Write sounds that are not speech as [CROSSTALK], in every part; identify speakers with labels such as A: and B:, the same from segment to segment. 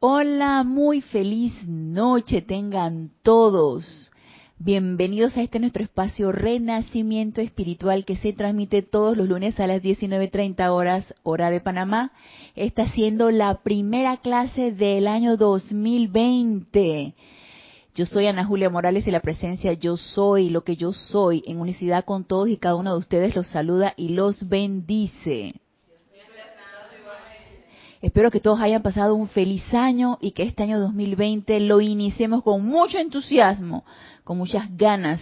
A: Hola, muy feliz noche tengan todos. Bienvenidos a este nuestro espacio Renacimiento Espiritual que se transmite todos los lunes a las 19.30 horas, hora de Panamá. Está siendo la primera clase del año 2020. Yo soy Ana Julia Morales y la presencia Yo Soy, lo que yo soy, en unicidad con todos y cada uno de ustedes los saluda y los bendice. Espero que todos hayan pasado un feliz año y que este año 2020 lo iniciemos con mucho entusiasmo, con muchas ganas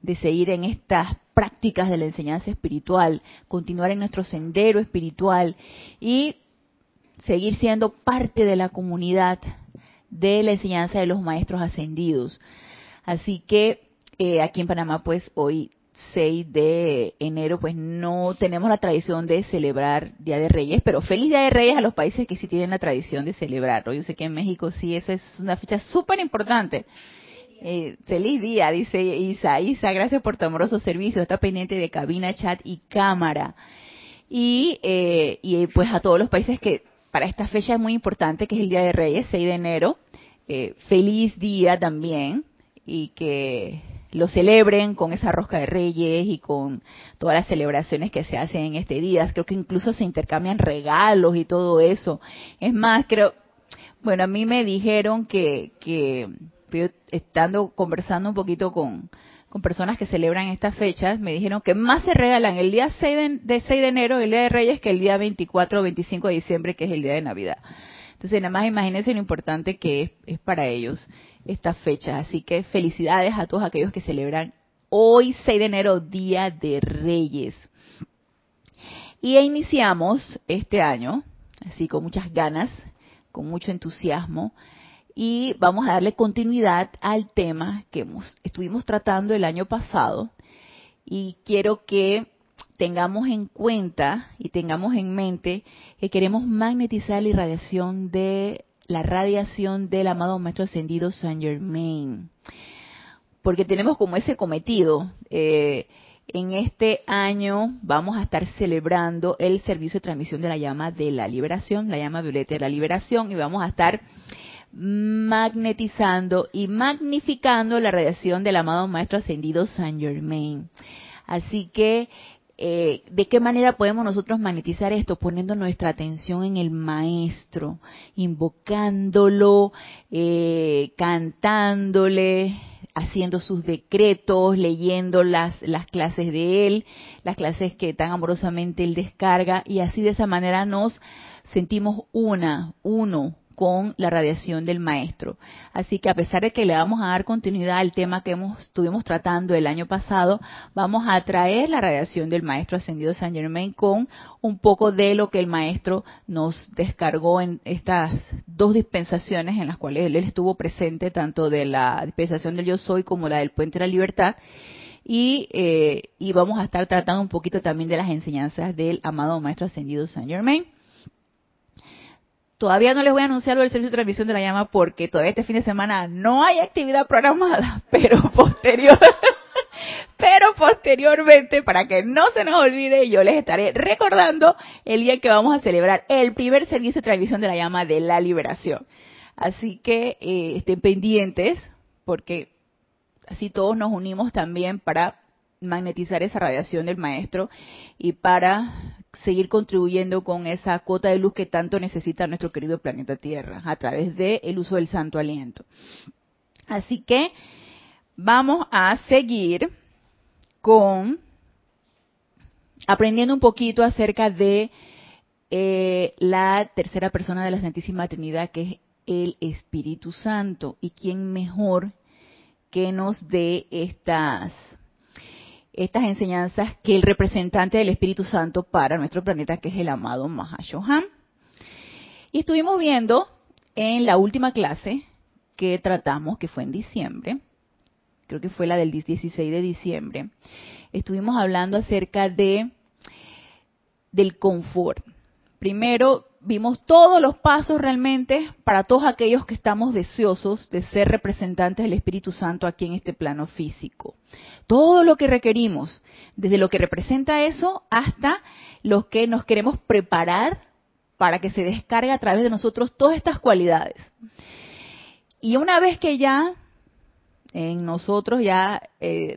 A: de seguir en estas prácticas de la enseñanza espiritual, continuar en nuestro sendero espiritual y seguir siendo parte de la comunidad de la enseñanza de los maestros ascendidos. Así que eh, aquí en Panamá, pues hoy 6 de enero, pues no tenemos la tradición de celebrar Día de Reyes, pero feliz Día de Reyes a los países que sí tienen la tradición de celebrarlo. Yo sé que en México sí, esa es una fecha súper importante. Eh, feliz día, dice Isa. Isa, gracias por tu amoroso servicio. Está pendiente de cabina, chat y cámara. Y, eh, y pues a todos los países que para esta fecha es muy importante, que es el Día de Reyes, 6 de enero. Eh, feliz día también y que lo celebren con esa rosca de reyes y con todas las celebraciones que se hacen en este día. Creo que incluso se intercambian regalos y todo eso. Es más, creo, bueno, a mí me dijeron que, que estando conversando un poquito con, con personas que celebran estas fechas, me dijeron que más se regalan el día 6 de, 6 de enero, el día de Reyes, que el día 24 o 25 de diciembre, que es el día de Navidad. Entonces, nada más imagínense lo importante que es, es para ellos estas fechas. Así que felicidades a todos aquellos que celebran hoy, 6 de enero, Día de Reyes. Y iniciamos este año, así con muchas ganas, con mucho entusiasmo, y vamos a darle continuidad al tema que hemos, estuvimos tratando el año pasado. Y quiero que tengamos en cuenta y tengamos en mente que queremos magnetizar la irradiación de la radiación del amado Maestro Ascendido Saint Germain. Porque tenemos como ese cometido. Eh, en este año vamos a estar celebrando el servicio de transmisión de la llama de la liberación, la llama violeta de la liberación, y vamos a estar magnetizando y magnificando la radiación del amado Maestro Ascendido Saint Germain. Así que eh, ¿de qué manera podemos nosotros magnetizar esto? Poniendo nuestra atención en el maestro, invocándolo, eh, cantándole, haciendo sus decretos, leyendo las, las clases de él, las clases que tan amorosamente él descarga, y así de esa manera nos sentimos una, uno con la radiación del maestro. Así que a pesar de que le vamos a dar continuidad al tema que hemos, estuvimos tratando el año pasado, vamos a traer la radiación del maestro ascendido San Germain con un poco de lo que el maestro nos descargó en estas dos dispensaciones en las cuales él estuvo presente, tanto de la dispensación del yo soy como la del puente de la libertad. Y, eh, y vamos a estar tratando un poquito también de las enseñanzas del amado maestro ascendido San Germain. Todavía no les voy a anunciar lo del servicio de transmisión de la llama porque todavía este fin de semana no hay actividad programada, [LAUGHS] pero posterior, [LAUGHS] pero posteriormente, para que no se nos olvide, yo les estaré recordando el día que vamos a celebrar el primer servicio de transmisión de la llama de la liberación. Así que eh, estén pendientes porque así todos nos unimos también para magnetizar esa radiación del maestro y para seguir contribuyendo con esa cuota de luz que tanto necesita nuestro querido planeta Tierra a través del el uso del santo aliento. Así que vamos a seguir con aprendiendo un poquito acerca de eh, la tercera persona de la Santísima Trinidad, que es el Espíritu Santo. ¿Y quién mejor que nos dé estas estas enseñanzas que el representante del Espíritu Santo para nuestro planeta, que es el amado Mahashohan. Y estuvimos viendo en la última clase que tratamos, que fue en diciembre, creo que fue la del 16 de diciembre, estuvimos hablando acerca de del confort. Primero vimos todos los pasos realmente para todos aquellos que estamos deseosos de ser representantes del Espíritu Santo aquí en este plano físico. Todo lo que requerimos, desde lo que representa eso hasta los que nos queremos preparar para que se descargue a través de nosotros todas estas cualidades. Y una vez que ya en nosotros ya eh,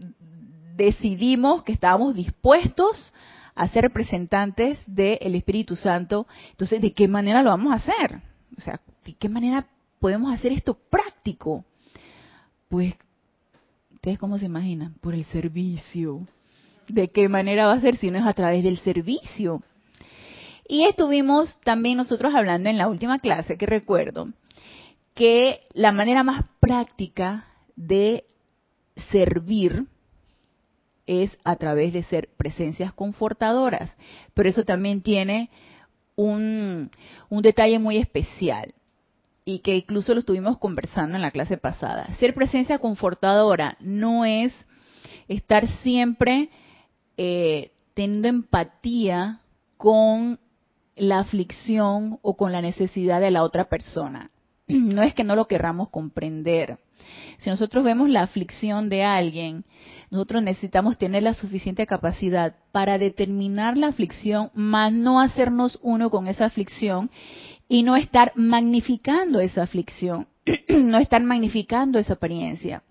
A: decidimos que estábamos dispuestos a ser representantes del Espíritu Santo, entonces, ¿de qué manera lo vamos a hacer? O sea, ¿de qué manera podemos hacer esto práctico? Pues, ¿ustedes cómo se imaginan? Por el servicio. ¿De qué manera va a ser si no es a través del servicio? Y estuvimos también nosotros hablando en la última clase, que recuerdo, que la manera más práctica de servir es a través de ser presencias confortadoras. Pero eso también tiene un, detalle muy especial y que incluso lo estuvimos conversando en la clase pasada. Ser presencia confortadora no es estar siempre eh, teniendo empatía con la aflicción o con la necesidad de la otra persona. [CLEARS THROAT] No es que no lo querramos comprender. Si nosotros vemos la aflicción de alguien, nosotros necesitamos tener la suficiente capacidad para determinar la aflicción, más no hacernos uno con esa aflicción y no estar magnificando esa aflicción, [CLEARS THROAT] no estar magnificando esa apariencia.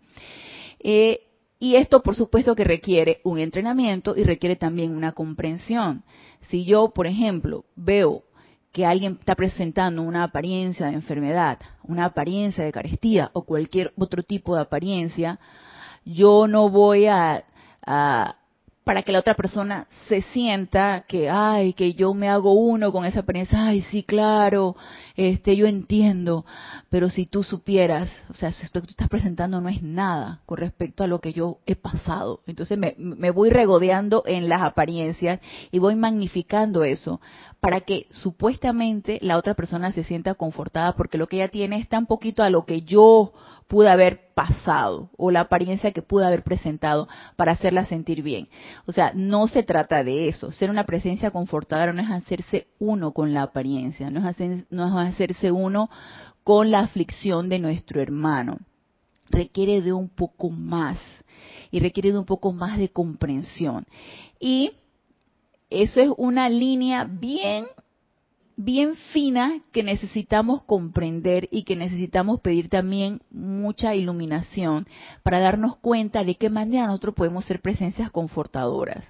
A: Eh, y esto, por supuesto, que requiere un entrenamiento y requiere también una comprensión. Si yo, por ejemplo, veo que alguien está presentando una apariencia de enfermedad, una apariencia de carestía o cualquier otro tipo de apariencia, yo no voy a, para que la otra persona se sienta que, ay, que yo me hago uno con esa apariencia, ay, sí, claro, este, yo entiendo, pero si tú supieras, o sea, esto que tú estás presentando no es nada con respecto a lo que yo he pasado. Entonces me voy regodeando en las apariencias y voy magnificando eso para que supuestamente la otra persona se sienta confortada porque lo que ella tiene es tan poquito a lo que yo pude haber pasado o la apariencia que pude haber presentado para hacerla sentir bien. O sea, no se trata de eso. Ser una presencia confortadora no es hacerse uno con la apariencia, no es, hacer, no es hacerse uno con la aflicción de nuestro hermano. Requiere de un poco más y requiere de un poco más de comprensión. Y eso es una línea bien bien fina que necesitamos comprender y que necesitamos pedir también mucha iluminación para darnos cuenta de qué manera nosotros podemos ser presencias confortadoras,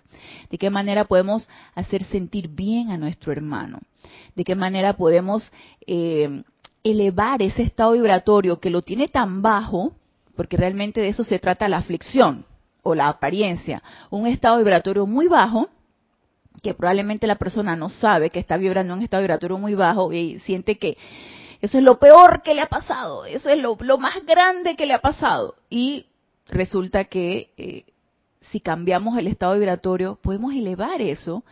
A: de qué manera podemos hacer sentir bien a nuestro hermano, de qué manera podemos eh, elevar ese estado vibratorio que lo tiene tan bajo, porque realmente de eso se trata la aflicción o la apariencia, un estado vibratorio muy bajo que probablemente la persona no sabe que está vibrando en un estado vibratorio muy bajo y siente que eso es lo peor que le ha pasado, eso es lo, más grande que le ha pasado. Y resulta que eh, si cambiamos el estado vibratorio, podemos elevar eso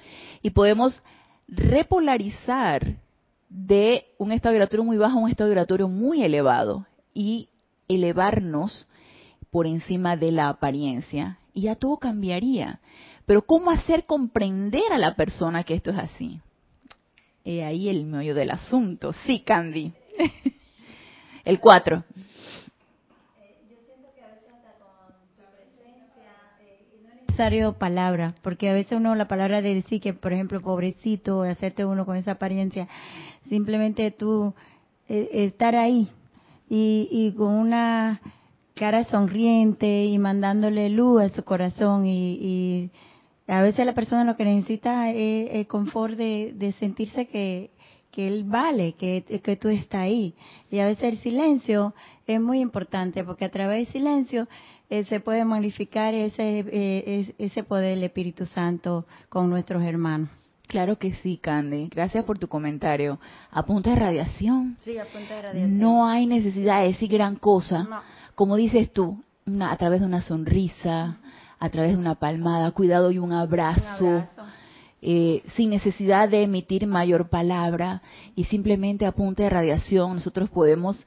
A: y podemos repolarizar de un estado vibratorio muy bajo a un estado vibratorio muy elevado y elevarnos por encima de la apariencia y ya todo cambiaría. Pero ¿cómo hacer comprender a la persona que esto es así? Y ahí el meollo del asunto. Sí, Candy. [LAUGHS] el 4.
B: necesario palabra, porque a veces uno la palabra de decir que, por ejemplo, pobrecito, hacerte uno con esa apariencia, simplemente tú eh, estar ahí y, y, con una cara sonriente y mandándole luz a su corazón y a veces la persona lo que necesita es el confort de, sentirse que, él vale, que, que tú estás ahí. Y a veces el silencio es muy importante porque a través del silencio eh, se puede modificar ese, eh, ese poder del Espíritu Santo con nuestros hermanos.
A: Claro que sí, Candy. Gracias por tu comentario. A punto de radiación.
B: Sí, a punto de radiación.
A: No hay necesidad de decir gran cosa. Como dices tú, a través de una sonrisa, a través de una palmada, cuidado y un abrazo, eh, sin necesidad de emitir mayor palabra y simplemente a punta de radiación nosotros podemos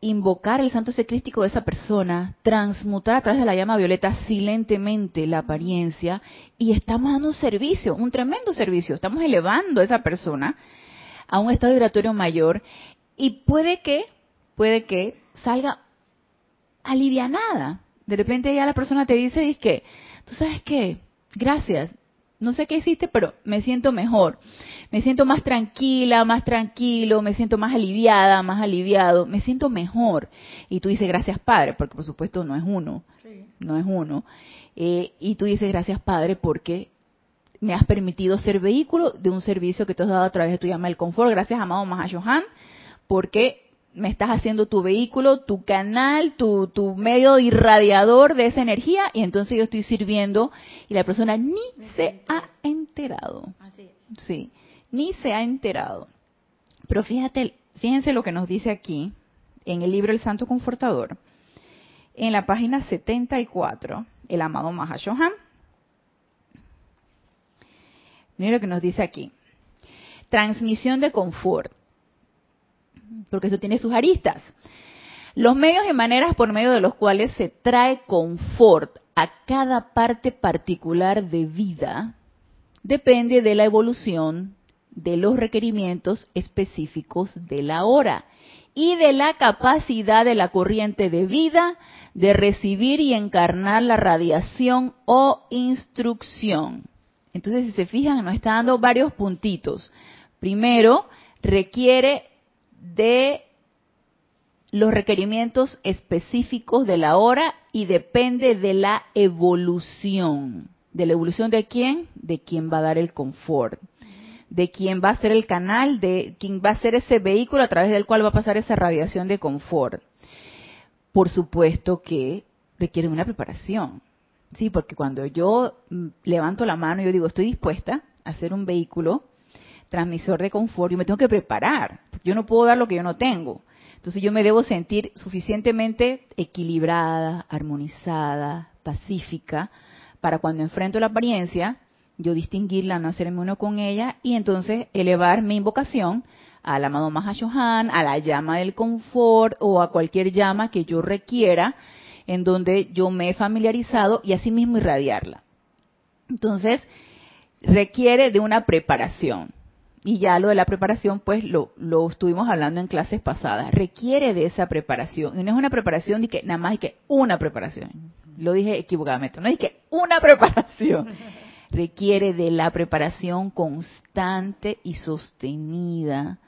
A: invocar el santo secrístico de esa persona, transmutar a través de la llama violeta silentemente la apariencia y estamos dando un servicio, un tremendo servicio, estamos elevando a esa persona a un estado vibratorio mayor y puede que, puede que salga alivianada, de repente ya la persona te dice, dice que, tú sabes qué, gracias, no sé qué hiciste, pero me siento mejor. me siento más tranquila, más tranquilo, me siento más aliviada, más aliviado, me siento mejor. Y tú dices, gracias Padre, porque por supuesto no es uno, no es uno. Eh, y tú dices, gracias Padre, porque me has permitido ser vehículo de un servicio que te has dado a través de tu llama del confort. Gracias, amado Mahashohan, porque me estás haciendo tu vehículo, tu canal, tu, tu medio irradiador de esa energía y entonces yo estoy sirviendo y la persona ni se ha enterado. Sí, ni se ha enterado. Pero fíjate, fíjense lo que nos dice aquí en el libro El Santo Confortador, en la página 74, el amado Mahashohan. Miren lo que nos dice aquí. Transmisión de confort porque eso tiene sus aristas. Los medios y maneras por medio de los cuales se trae confort a cada parte particular de vida depende de la evolución de los requerimientos específicos de la hora y de la capacidad de la corriente de vida de recibir y encarnar la radiación o instrucción. Entonces, si se fijan, nos está dando varios puntitos. Primero, requiere de los requerimientos específicos de la hora y depende de la evolución. ¿De la evolución de quién? De quién va a dar el confort. De quién va a ser el canal, de quién va a ser ese vehículo a través del cual va a pasar esa radiación de confort. Por supuesto que requiere una preparación. Sí, porque cuando yo mm, levanto la mano y yo digo, estoy dispuesta a hacer un vehículo transmisor de confort, yo me tengo que preparar. Yo no puedo dar lo que yo no tengo. Entonces yo me debo sentir suficientemente equilibrada, armonizada, pacífica, para cuando enfrento la apariencia, yo distinguirla, no hacerme uno con ella y entonces elevar mi invocación al amado Mahashohan, a la llama del confort o a cualquier llama que yo requiera en donde yo me he familiarizado y asimismo irradiarla. Entonces, requiere de una preparación y ya lo de la preparación, pues lo, lo estuvimos hablando en clases pasadas, requiere de esa preparación. Y no es una preparación de que nada más hay que una preparación. Lo dije equivocadamente, no es que una preparación. [LAUGHS] Requiere de la preparación constante y sostenida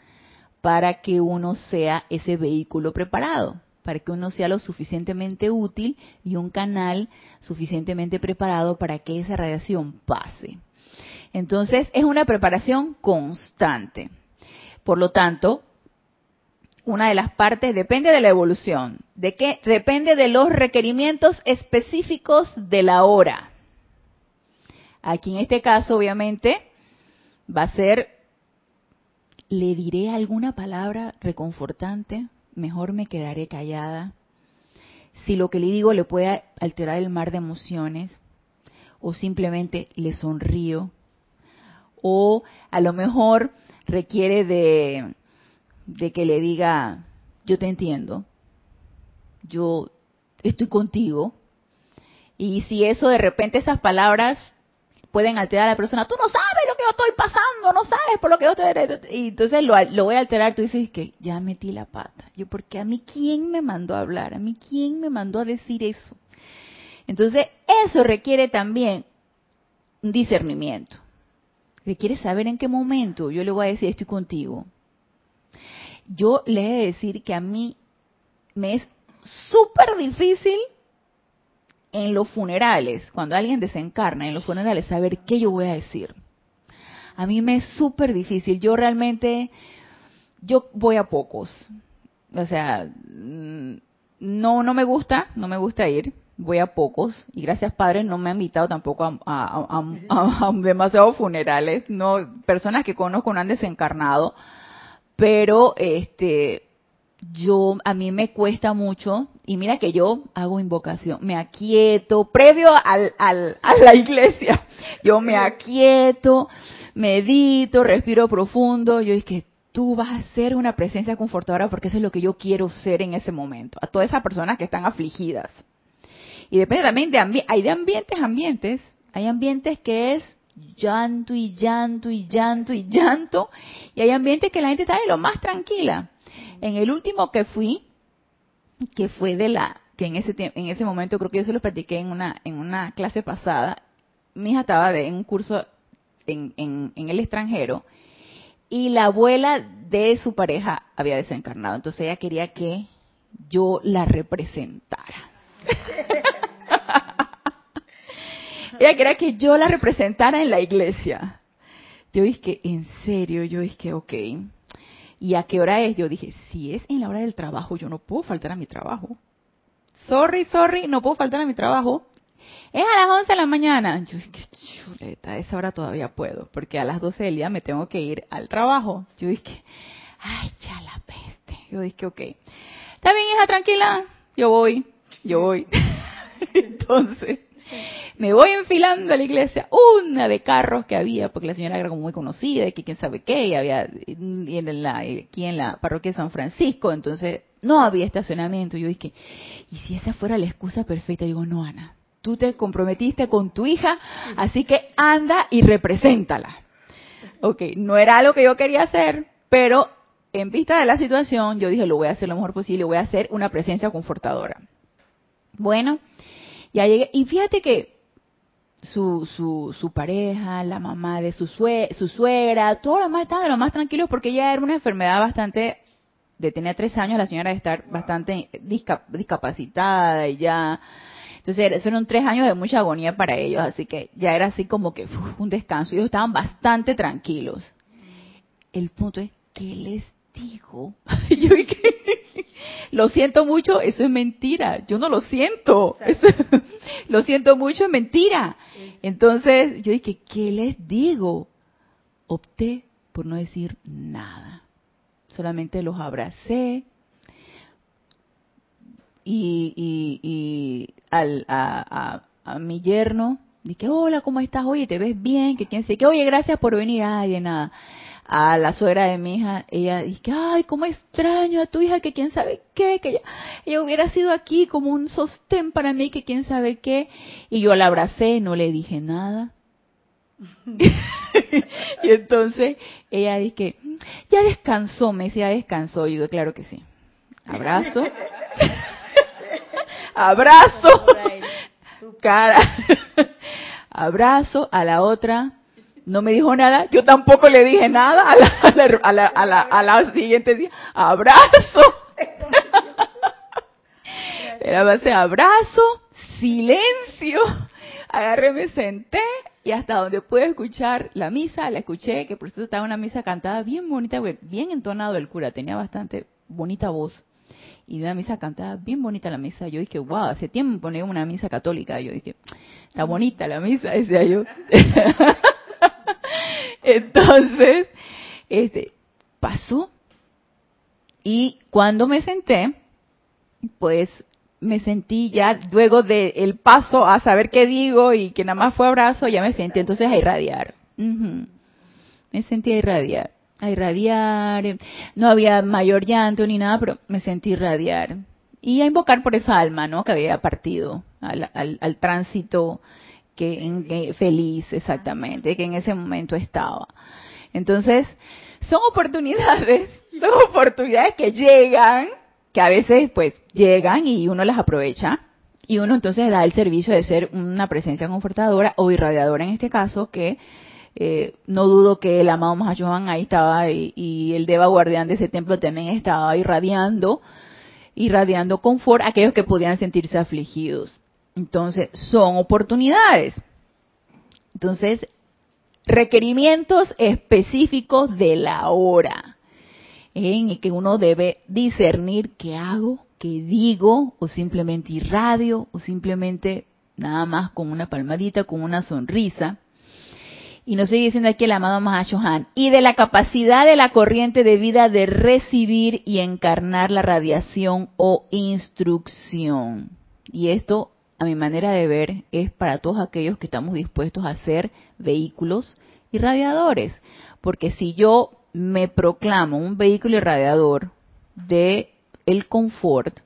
A: para que uno sea ese vehículo preparado, para que uno sea lo suficientemente útil y un canal suficientemente preparado para que esa radiación pase. Entonces, es una preparación constante. Por lo tanto, una de las partes depende de la evolución, de qué depende de los requerimientos específicos de la hora. Aquí en este caso, obviamente, va a ser, le diré alguna palabra reconfortante, mejor me quedaré callada. Si lo que le digo le puede alterar el mar de emociones, o simplemente le sonrío, o a lo mejor requiere de, de que le diga, yo te entiendo, yo estoy contigo. Y si eso de repente esas palabras pueden alterar a la persona, tú no sabes lo que yo estoy pasando, no sabes por lo que yo estoy... Y entonces lo, lo voy a alterar, tú dices que ya metí la pata. Yo, porque a mí quién me mandó a hablar, a mí quién me mandó a decir eso. Entonces eso requiere también discernimiento que quiere saber en qué momento yo le voy a decir estoy contigo. Yo le he de decir que a mí me es súper difícil en los funerales, cuando alguien desencarna en los funerales, saber qué yo voy a decir. A mí me es súper difícil. Yo realmente, yo voy a pocos. O sea, mm, no, no me gusta, no me gusta ir voy a pocos. Y gracias padre no me han invitado tampoco a, a, demasiados funerales. No personas que conozco no han desencarnado. Pero este yo a mí me cuesta mucho. Y mira que yo hago invocación. Me aquieto previo al, al, a la iglesia. Yo me aquieto medito respiro profundo. Yo es que tú vas a ser una presencia confortadora porque eso es lo que yo quiero ser en ese momento. A todas esas personas que están afligidas y depende también de hay de ambientes, ambientes, hay ambientes que es llanto y llanto y llanto y llanto, y hay ambientes que la gente está de lo más tranquila. En el último que fui, que fue de la, que en ese en ese momento creo que yo se lo platiqué en una, en una clase pasada, mi hija estaba de, en un curso en, en, en el extranjero, y la abuela de su pareja había desencarnado. Entonces ella quería que yo la representara. [LAUGHS] ella quería que yo la representara en la iglesia. Yo dije, ¿en serio? Yo dije, ok. ¿Y a qué hora es? Yo dije, si es en la hora del trabajo, yo no puedo faltar a mi trabajo. Sorry, sorry, no puedo faltar a mi trabajo. Es a las 11 de la mañana. Yo dije, chuleta, a esa hora todavía puedo, porque a las 12 del día me tengo que ir al trabajo. Yo dije, ay, ya la peste. Yo dije, ok. Está bien, hija, tranquila. Yo voy, yo voy. [LAUGHS] Entonces, [LAUGHS] me voy enfilando a la iglesia, una de carros que había, porque la señora era como muy conocida, y que quién sabe qué, y había en la, aquí en la parroquia de San Francisco, entonces no había estacionamiento. Yo dije, ¿y si esa fuera la excusa perfecta? Digo, no, Ana, tú te comprometiste con tu hija, así que anda y represéntala. Ok, no era lo que yo quería hacer, pero en vista de la situación, yo dije, lo voy a hacer lo mejor posible, voy a hacer una presencia confortadora. Bueno, ya llegué, y fíjate que su, su, su pareja, la mamá de su, su suegra, todos los demás estaban de lo más tranquilos porque ella era una enfermedad bastante, de tenía tres años, la señora de estar bastante discapacitada y ya, entonces fueron tres años de mucha agonía para ellos, así que ya era así como que un descanso, ellos estaban bastante tranquilos. El punto es, ¿qué les digo? [LAUGHS] Yo lo siento mucho, eso es mentira, yo no lo siento, [LAUGHS] lo siento mucho, es mentira. Entonces yo dije, ¿qué les digo? Opté por no decir nada, solamente los abracé y, y, al, a, a, mi yerno dije, hola, ¿cómo estás? Oye, ¿te ves bien? Que quién sé, que oye, gracias por venir. Ay, de nada a la suegra de mi hija, ella dice, ay, cómo extraño a tu hija, que quién sabe qué, que ella, hubiera sido aquí como un sostén para mí, que quién sabe qué. Y yo la abracé, no le dije nada. [LAUGHS] y entonces ella dice, ya descansó, me decía, ya descansó. Y yo, claro que sí. Abrazo. [LAUGHS] Abrazo. Cara. [LAUGHS] Abrazo a la otra no me dijo nada, yo tampoco le dije nada a la, a la, a la, a la, siguiente día, abrazo. [LAUGHS] Era base abrazo, silencio. Agarré, me senté y hasta donde pude escuchar la misa, la escuché, que por eso estaba una misa cantada bien bonita, bien entonado el cura, tenía bastante bonita voz. Y una misa cantada bien bonita la misa. Yo dije, wow, hace tiempo una misa católica. Yo dije, está bonita la misa, decía yo. [LAUGHS] Entonces, este, pasó. Y cuando me senté, pues me sentí ya, luego del paso a saber qué digo y que nada más fue abrazo, ya me sentí entonces a irradiar. Me sentí a irradiar, a irradiar. No había mayor llanto ni nada, pero me sentí irradiar. Y a invocar por esa alma, ¿no? Que había partido al, al tránsito que, en, feliz exactamente, que en ese momento estaba. Entonces, son oportunidades, [LAUGHS] son oportunidades que llegan, que a veces pues llegan y uno las aprovecha. Y uno entonces da el servicio de ser una presencia confortadora o irradiadora en este caso, que eh, no dudo que el amado Mahachohan ahí estaba y, y, el Deva guardián de ese templo también estaba irradiando, irradiando confort a aquellos que podían sentirse afligidos. Entonces, son oportunidades. Entonces, requerimientos específicos de la hora, en que uno debe discernir qué hago, qué digo, o simplemente irradio, o simplemente nada más con una palmadita, con una sonrisa. Y nos sigue diciendo aquí el amado Mahashohan, y de la capacidad de la corriente de vida de recibir y encarnar la radiación o instrucción. Y esto a mi manera de ver, es para todos aquellos que estamos dispuestos a ser vehículos irradiadores. Porque si yo me proclamo un vehículo irradiador de el confort,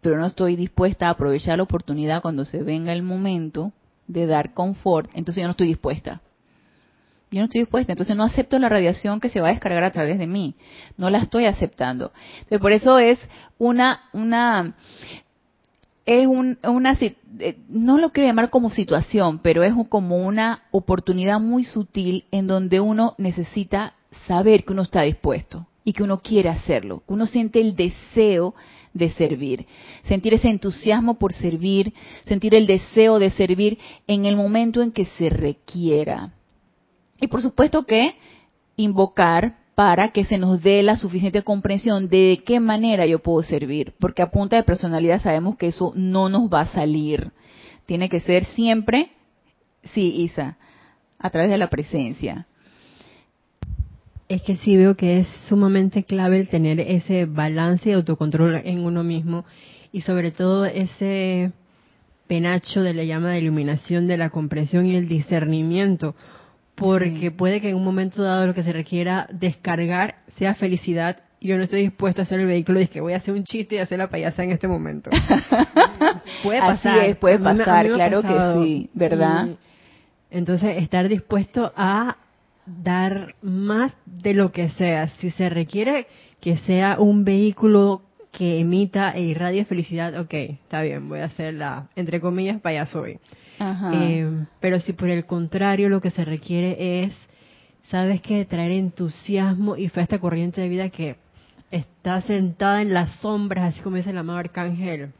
A: pero no estoy dispuesta a aprovechar la oportunidad cuando se venga el momento de dar confort, entonces yo no estoy dispuesta. Yo no estoy dispuesta, entonces no acepto la radiación que se va a descargar a través de mí. No la estoy aceptando. Entonces, por eso es una, una, es una, eh, no lo quiero llamar como situación, pero es como una oportunidad muy sutil en donde uno necesita saber que uno está dispuesto y que uno quiere hacerlo, que uno siente el deseo de servir, sentir ese entusiasmo por servir, sentir el deseo de servir en el momento en que se requiera. Y por supuesto que invocar para que se nos dé la suficiente comprensión de, qué manera yo puedo servir, porque a punta de personalidad sabemos que eso no nos va a salir. Tiene que ser siempre, sí, Isa, a través de la presencia.
C: Es que sí veo que es sumamente clave el tener ese balance y autocontrol en uno mismo y sobre todo ese penacho de la llama de iluminación, de la comprensión y el discernimiento, porque puede que en un momento dado lo que se requiera descargar sea felicidad yo no estoy dispuesto a hacer el vehículo y es que voy a hacer un chiste y hacer la payasa en este momento. [LAUGHS]
A: puede pasar. Así es, puede pasar, claro que sí, ¿verdad?
C: entonces, estar dispuesto a dar más de lo que sea. Si se requiere que sea un vehículo que emita e irradie felicidad, ok, está bien, voy a hacer la, entre comillas, payaso hoy. Eh, pero si por el contrario lo que se requiere es, ¿sabes qué? Traer entusiasmo y fe a esta corriente de vida que está sentada en las sombras, así como dice el amado arcángel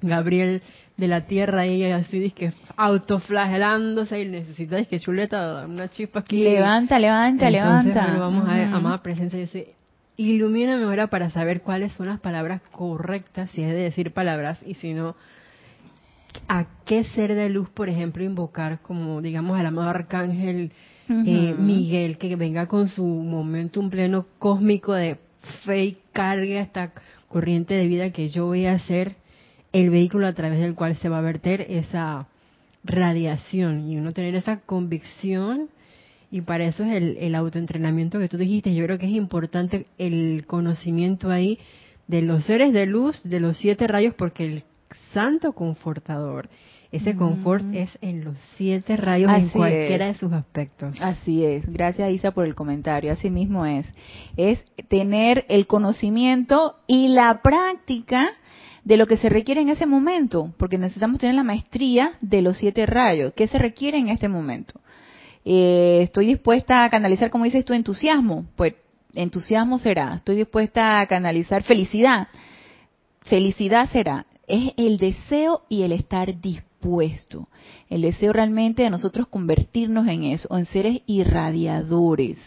C: Gabriel de la tierra y así dice que autoflagelándose y necesita que chuleta una chispa aquí.
A: Levanta levanta levanta.
C: vamos a ver amada presencia dice ilumíname ahora para saber cuáles son las palabras correctas si es de decir palabras y si no a qué ser de luz por ejemplo invocar como digamos al amado arcángel eh, Miguel que venga con su momento un pleno cósmico de fe y carga esta corriente de vida que yo voy a hacer el vehículo a través del cual se va a verter esa radiación y uno tener esa convicción y para eso es el, el autoentrenamiento que tú dijiste. Yo creo que es importante el conocimiento ahí de los seres de luz, de los siete rayos, porque el santo confortador, ese confort es en los siete rayos en cualquiera de sus aspectos.
A: Así es. Gracias Isa por el comentario. Así mismo es. Es tener el conocimiento y la práctica de lo que se requiere en ese momento, porque necesitamos tener la maestría de los siete rayos. ¿Qué se requiere en este momento? Eh, estoy dispuesta a canalizar, como dices tu entusiasmo. Pues entusiasmo será. Estoy dispuesta a canalizar felicidad. Felicidad será. Es el deseo y el estar dispuesto. El deseo realmente de nosotros convertirnos en eso, en seres irradiadores.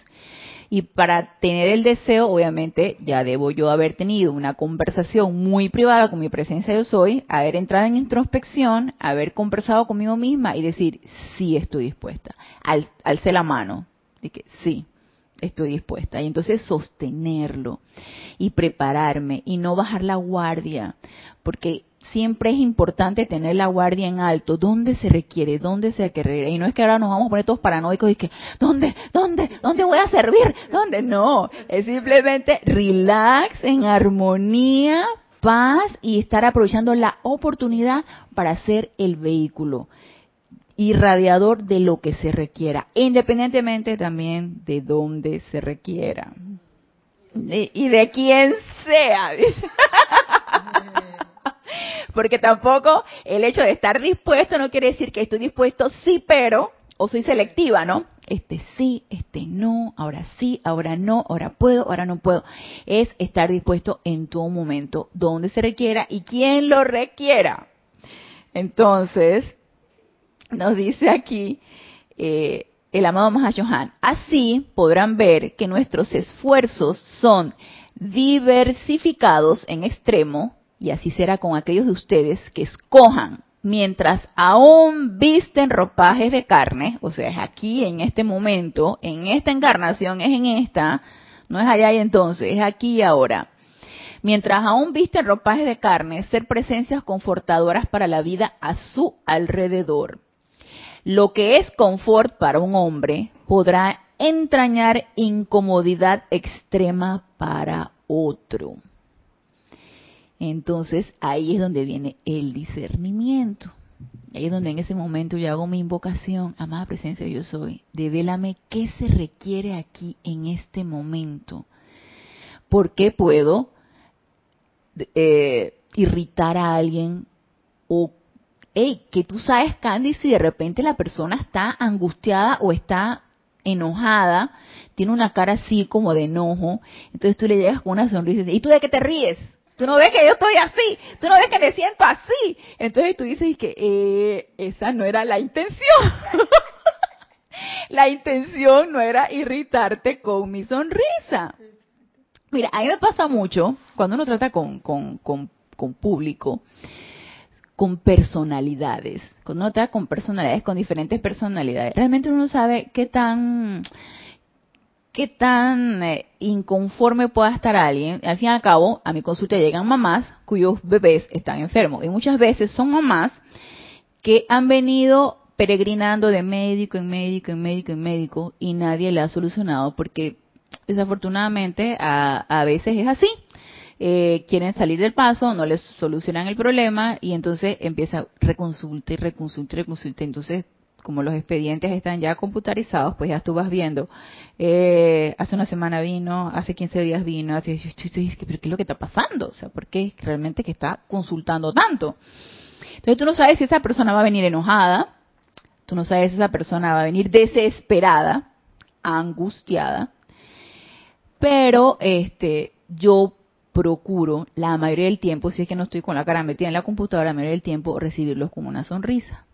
A: Y para tener el deseo, obviamente, ya debo yo haber tenido una conversación muy privada con mi presencia yo soy, haber entrado en introspección, haber conversado conmigo misma y decir, sí estoy dispuesta. Al, alcé la mano. De que sí, estoy dispuesta. Y entonces sostenerlo y prepararme y no bajar la guardia, porque siempre es importante tener la guardia en alto. ¿Dónde se requiere? ¿Dónde se requiere? Y no es que ahora nos vamos a poner todos paranoicos y que, ¿dónde? ¿Dónde? ¿Dónde voy a servir? ¿Dónde? No, es simplemente relax, en armonía, paz y estar aprovechando la oportunidad para hacer el vehículo irradiador de lo que se requiera, independientemente también de dónde se requiera. Y de quién sea. [LAUGHS] Porque tampoco el hecho de estar dispuesto no quiere decir que estoy dispuesto sí, pero, o soy selectiva, ¿no? Este sí, este no, ahora sí, ahora no, ahora puedo, ahora no puedo. Es estar dispuesto en todo momento, donde se requiera y quien lo requiera. Entonces, nos dice aquí eh, el amado Mahashohan, así podrán ver que nuestros esfuerzos son diversificados en extremo y así será con aquellos de ustedes que escojan mientras aún visten ropajes de carne, o sea, es aquí en este momento, en esta encarnación, es en esta, no es allá y entonces, es aquí y ahora. Mientras aún visten ropajes de carne, ser presencias confortadoras para la vida a su alrededor. Lo que es confort para un hombre podrá entrañar incomodidad extrema para otro. Entonces ahí es donde viene el discernimiento. Ahí es donde en ese momento yo hago mi invocación, amada presencia yo soy, devélame qué se requiere aquí en este momento. ¿Por qué puedo eh, irritar a alguien? O, hey, que tú sabes, Candy, si de repente la persona está angustiada o está enojada, tiene una cara así como de enojo, entonces tú le llegas con una sonrisa ¿y tú de qué te ríes? Tú no ves que yo estoy así, tú no ves que me siento así. Entonces tú dices que eh, esa no era la intención. [LAUGHS] la intención no era irritarte con mi sonrisa. Mira, a mí me pasa mucho cuando uno trata con, con, con, público, con personalidades. Cuando uno trata con personalidades, con diferentes personalidades, realmente uno sabe qué tan qué tan eh, inconforme pueda estar alguien. Al fin y al cabo, a mi consulta llegan mamás cuyos bebés están enfermos. Y muchas veces son mamás que han venido peregrinando de médico en médico en médico en médico y nadie le ha solucionado porque desafortunadamente a, a veces es así. Eh, quieren salir del paso, no les solucionan el problema y entonces empieza reconsulta y reconsulta y reconsulta. Entonces como los expedientes están ya computarizados, pues ya tú vas viendo, eh, hace una semana vino, hace 15 días vino, hace, pero ¿qué es lo que está pasando? O sea, ¿por qué realmente que está consultando tanto? Entonces tú no sabes si esa persona va a venir enojada, tú no sabes si esa persona va a venir desesperada, angustiada, pero este, yo procuro la mayoría del tiempo, si es que no estoy con la cara metida en la computadora, la mayoría del tiempo recibirlos con una sonrisa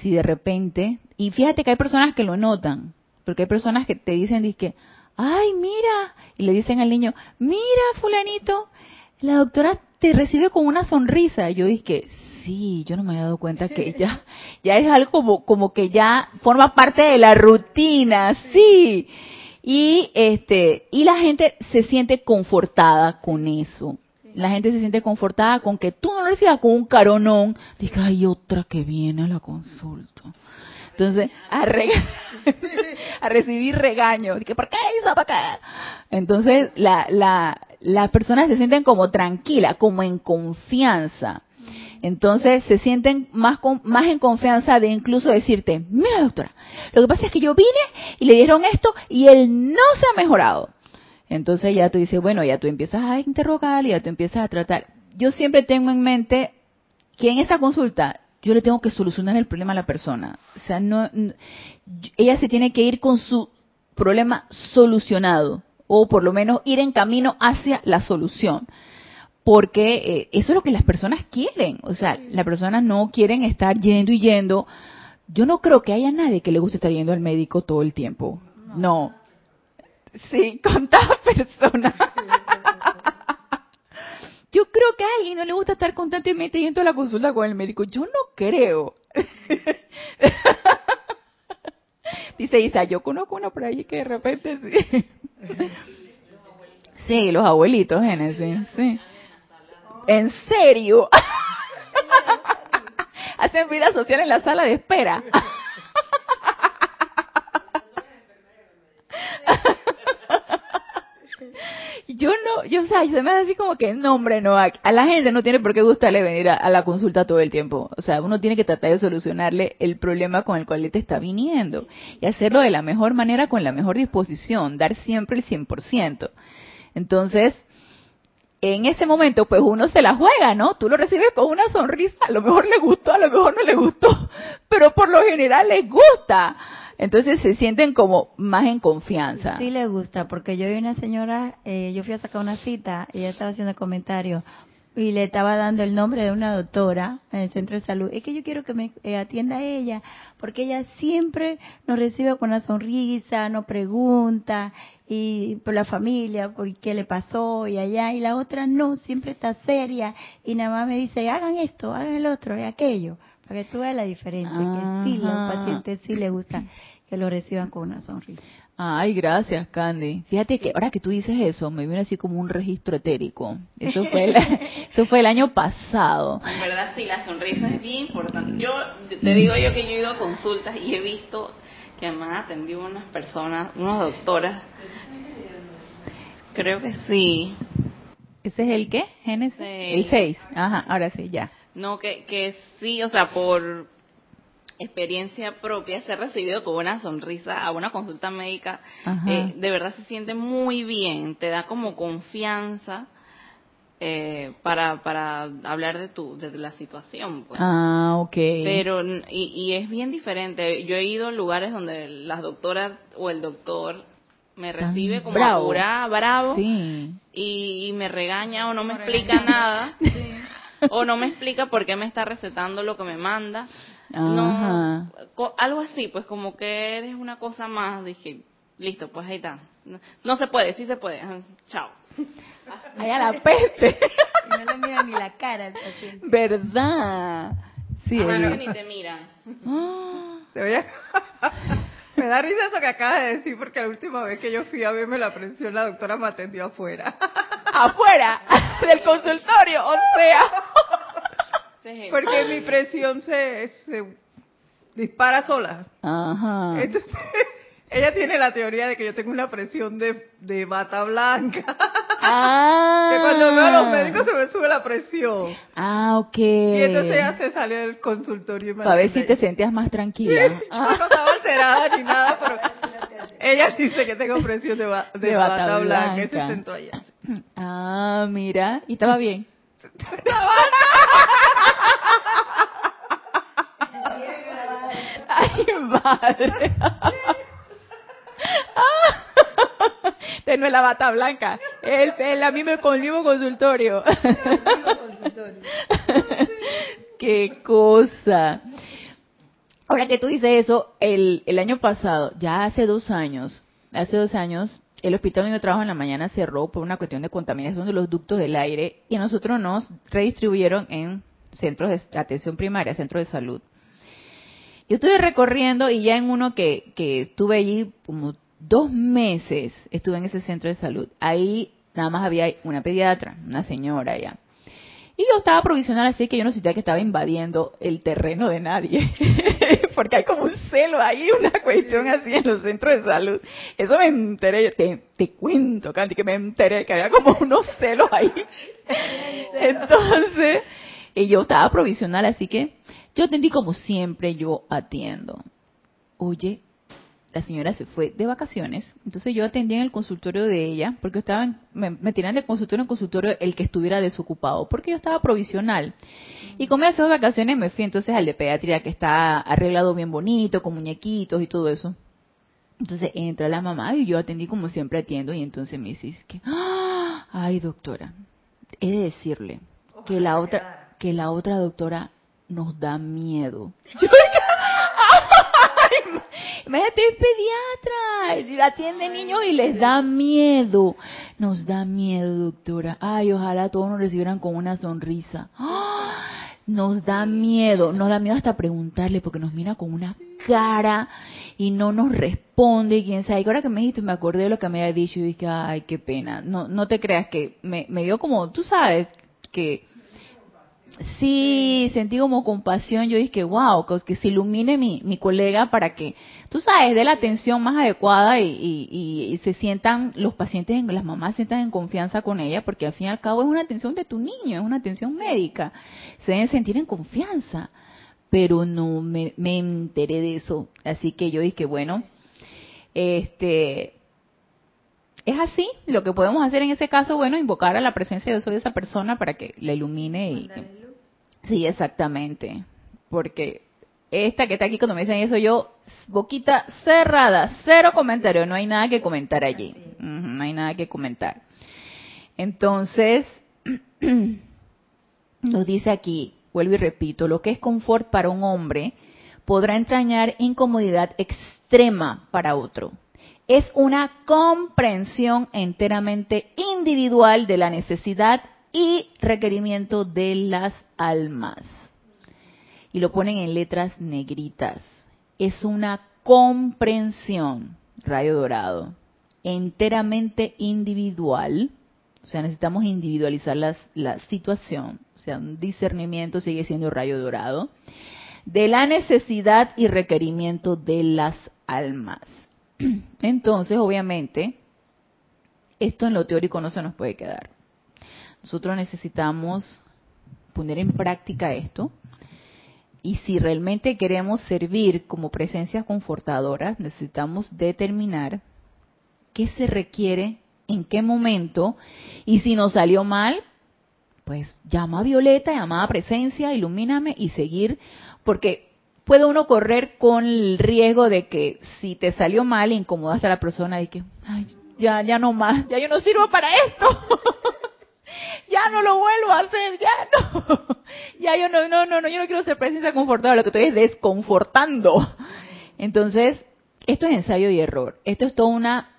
A: si de repente, y fíjate que hay personas que lo notan, porque hay personas que te dicen, que, ay, mira, y le dicen al niño, mira, fulanito, la doctora te recibe con una sonrisa. Y yo dije, sí, yo no me había dado cuenta que ya, [LAUGHS] ya es algo como, como que ya forma parte de la rutina, sí. Y este, y la gente se siente confortada con eso la gente se siente confortada con que tú no lo recibas con un caronón. Diga, hay otra que viene a la consulta. Entonces, a, [LAUGHS] a recibir regaño. Dije, ¿por qué hizo para qué? Entonces, la, la, las personas se sienten como tranquilas, como en confianza. Entonces se sienten más, más en confianza de incluso decirte, mira doctora, lo que pasa es que yo vine y le dieron esto y él no se ha mejorado. Entonces ya tú dices, bueno, ya tú empiezas a interrogar y ya tú empiezas a tratar. Yo siempre tengo en mente que en esa consulta yo le tengo que solucionar el problema a la persona. O sea, no, ella se tiene que ir con su problema solucionado o por lo menos ir en camino hacia la solución. Porque eh, eso es lo que las personas quieren. O sea, las personas no quieren estar yendo y yendo. Yo no creo que haya nadie que le guste estar yendo al médico todo el tiempo. No, Sí, [LAUGHS] con cada persona. [LAUGHS] Yo creo que a alguien no le gusta estar constantemente yendo a la consulta con el médico. Yo no creo. [LAUGHS] Dice Isa, yo conozco una por ahí que de repente sí. Sí, los abuelitos, Génesis, sí. ¿En serio? Hacen vida social en la sala de espera. Yo, o sea, se me hace así como que, no, hombre, no, a, la gente no tiene por qué gustarle venir a, la consulta todo el tiempo. O sea, uno tiene que tratar de solucionarle el problema con el cual te está viniendo y hacerlo de la mejor manera, con la mejor disposición, dar siempre el 100%. Entonces, en ese momento, pues uno se la juega, ¿no? Tú lo recibes con una sonrisa, a lo mejor le gustó, a lo mejor no le gustó, [LAUGHS] pero por lo general le gusta. Entonces se sienten como más en confianza.
B: Sí le gusta, porque yo vi una señora, eh, yo fui a sacar una cita y ella estaba haciendo comentarios y le estaba dando el nombre de una doctora en el centro de salud. Es que yo quiero que me eh, atienda ella, porque ella siempre nos recibe con una sonrisa, nos pregunta y por la familia, por qué le pasó y allá, y la otra no, siempre está seria y nada más me dice, hagan esto, hagan el otro y aquello. Para que tú veas la diferencia, que sí, los pacientes sí les gusta que lo reciban con una sonrisa.
A: Ay, gracias, Candy. Fíjate que ahora que tú dices eso, me viene así como un registro etérico. Eso fue el, [LAUGHS] eso fue el año pasado.
D: En verdad, sí, la sonrisa es bien importante. Yo te digo yo que yo he ido a consultas y he visto que además atendió unas personas, unas doctoras. Creo que sí.
A: ¿Ese es el qué? Génesis. El 6. Ajá, ahora sí, ya.
D: No, que, que sí, o sea, por experiencia propia, ser recibido con una sonrisa a una consulta médica, eh, de verdad se siente muy bien, te da como confianza eh, para, para hablar de tu de la situación. Pues.
A: Ah, ok.
D: Pero, y, y es bien diferente. Yo he ido a lugares donde las doctoras o el doctor me recibe como bravo. bravo, y, me regaña o no me explica nada, [LAUGHS] o no me explica por qué me está recetando lo que me manda. No, algo así, pues como que eres una cosa más, dije, listo, pues ahí está. No, se puede, sí se puede. Chao.
A: Allá la peste.
B: no le mira ni la cara.
A: ¿Verdad?
D: Sí, ni te miran.
E: Te voy a... [LAUGHS] Me da risa eso que acabas de decir porque la última vez que yo fui a verme la presión la doctora me atendió afuera. [LAUGHS]
A: ¿Afuera? ¿Del consultorio? O
E: sea... Porque mi presión se, se dispara sola. Ajá. Entonces, [LAUGHS] ella tiene la teoría de que yo tengo una presión de, de bata blanca. Ah. [LAUGHS] que cuando veo a los médicos se me sube la presión.
A: Ah, ok.
E: Y entonces ella se sale del consultorio y me
A: Para ver si te sentías más tranquila.
E: yo no estaba alterada ni nada, pero ella dice que tengo presión de, de, bata, blanca. Y se sentó allá. [CLEARS THROAT]
A: Ah, mira. ¿Y estaba bien? [LAUGHS] Ay, madre. [LAUGHS] Este no es la bata blanca, es el, la misma, con el mismo consultorio. [LAUGHS] Qué cosa. Ahora que tú dices eso, el, el año pasado, ya hace dos años, hace dos años, el hospital donde yo trabajo en la mañana cerró por una cuestión de contaminación de los ductos del aire y nosotros nos redistribuyeron en centros de atención primaria, centros de salud. Yo estuve recorriendo y ya en uno que, que estuve allí como dos meses estuve en ese centro de salud. Ahí nada más había una pediatra, una señora ya. Y yo estaba provisional, así que yo no sentía que estaba invadiendo el terreno de nadie. [LAUGHS] Porque hay como un celo ahí, una cuestión así en los centros de salud. Eso me enteré, te, te cuento, Candy, que me enteré que había como unos celos ahí. [LAUGHS] Entonces, y yo estaba provisional, así que yo atendí como siempre yo atiendo. Oye, la señora se fue de vacaciones, entonces yo atendí en el consultorio de ella, porque estaban, me, me de consultorio en consultorio el que estuviera desocupado, porque yo estaba provisional. Y como esas vacaciones me fui entonces al de pediatría, que está arreglado bien bonito, con muñequitos y todo eso. Entonces entra la mamá y yo atendí como siempre atiendo y entonces me dice que, ¡Ah! ay doctora, he de decirle que la otra, que la otra doctora nos da miedo. [LAUGHS] es pediatra, atiende niños y les da miedo. Nos da miedo, doctora. Ay, ojalá todos nos recibieran con una sonrisa. Nos da miedo, nos da miedo hasta preguntarle porque nos mira con una cara y no nos responde, quién sabe. Y ahora que me dijiste, me acordé de lo que me había dicho y dije, ay, qué pena. No, no te creas que me, me dio como, tú sabes, que Sí, sentí como compasión. Yo dije, wow, que se ilumine mi, mi colega para que, tú sabes, dé la atención más adecuada y, y, y, se sientan, los pacientes, las mamás sientan en confianza con ella, porque al fin y al cabo es una atención de tu niño, es una atención médica. Se deben sentir en confianza. Pero no me, me enteré de eso. Así que yo dije, bueno, este, es así. Lo que podemos hacer en ese caso, bueno, invocar a la presencia de Dios de esa persona para que la ilumine y, Sí, exactamente. Porque esta que está aquí cuando me dicen eso, yo, boquita cerrada, cero comentario, no hay nada que comentar allí. no hay nada que comentar. Entonces, [CLEARS THROAT] nos dice aquí, vuelvo y repito, lo que es confort para un hombre podrá entrañar incomodidad extrema para otro. Es una comprensión enteramente individual de la necesidad y requerimiento de las almas. Y lo ponen en letras negritas. Es una comprensión, rayo dorado, enteramente individual. O sea, necesitamos individualizar la situación. O sea, un discernimiento sigue siendo rayo dorado. De la necesidad y requerimiento de las almas. [CLEARS THROAT] Entonces, obviamente, esto en lo teórico no se nos puede quedar. Nosotros necesitamos poner en práctica esto. Y si realmente queremos servir como presencias confortadoras, necesitamos determinar qué se requiere, en qué momento, y si nos salió mal, pues llama a Violeta, llama a presencia, ilumíname y seguir, porque puede uno correr con el riesgo de que si te salió mal, incomodaste a la persona y que, ay, ya, ya no más, ya yo no sirvo para esto. [LAUGHS] ya no lo vuelvo a hacer, ya no. [LAUGHS] ya yo no, no, no, no, yo no quiero ser presencia confortable, lo que estoy es desconfortando. Entonces, esto es ensayo y error. Esto es todo una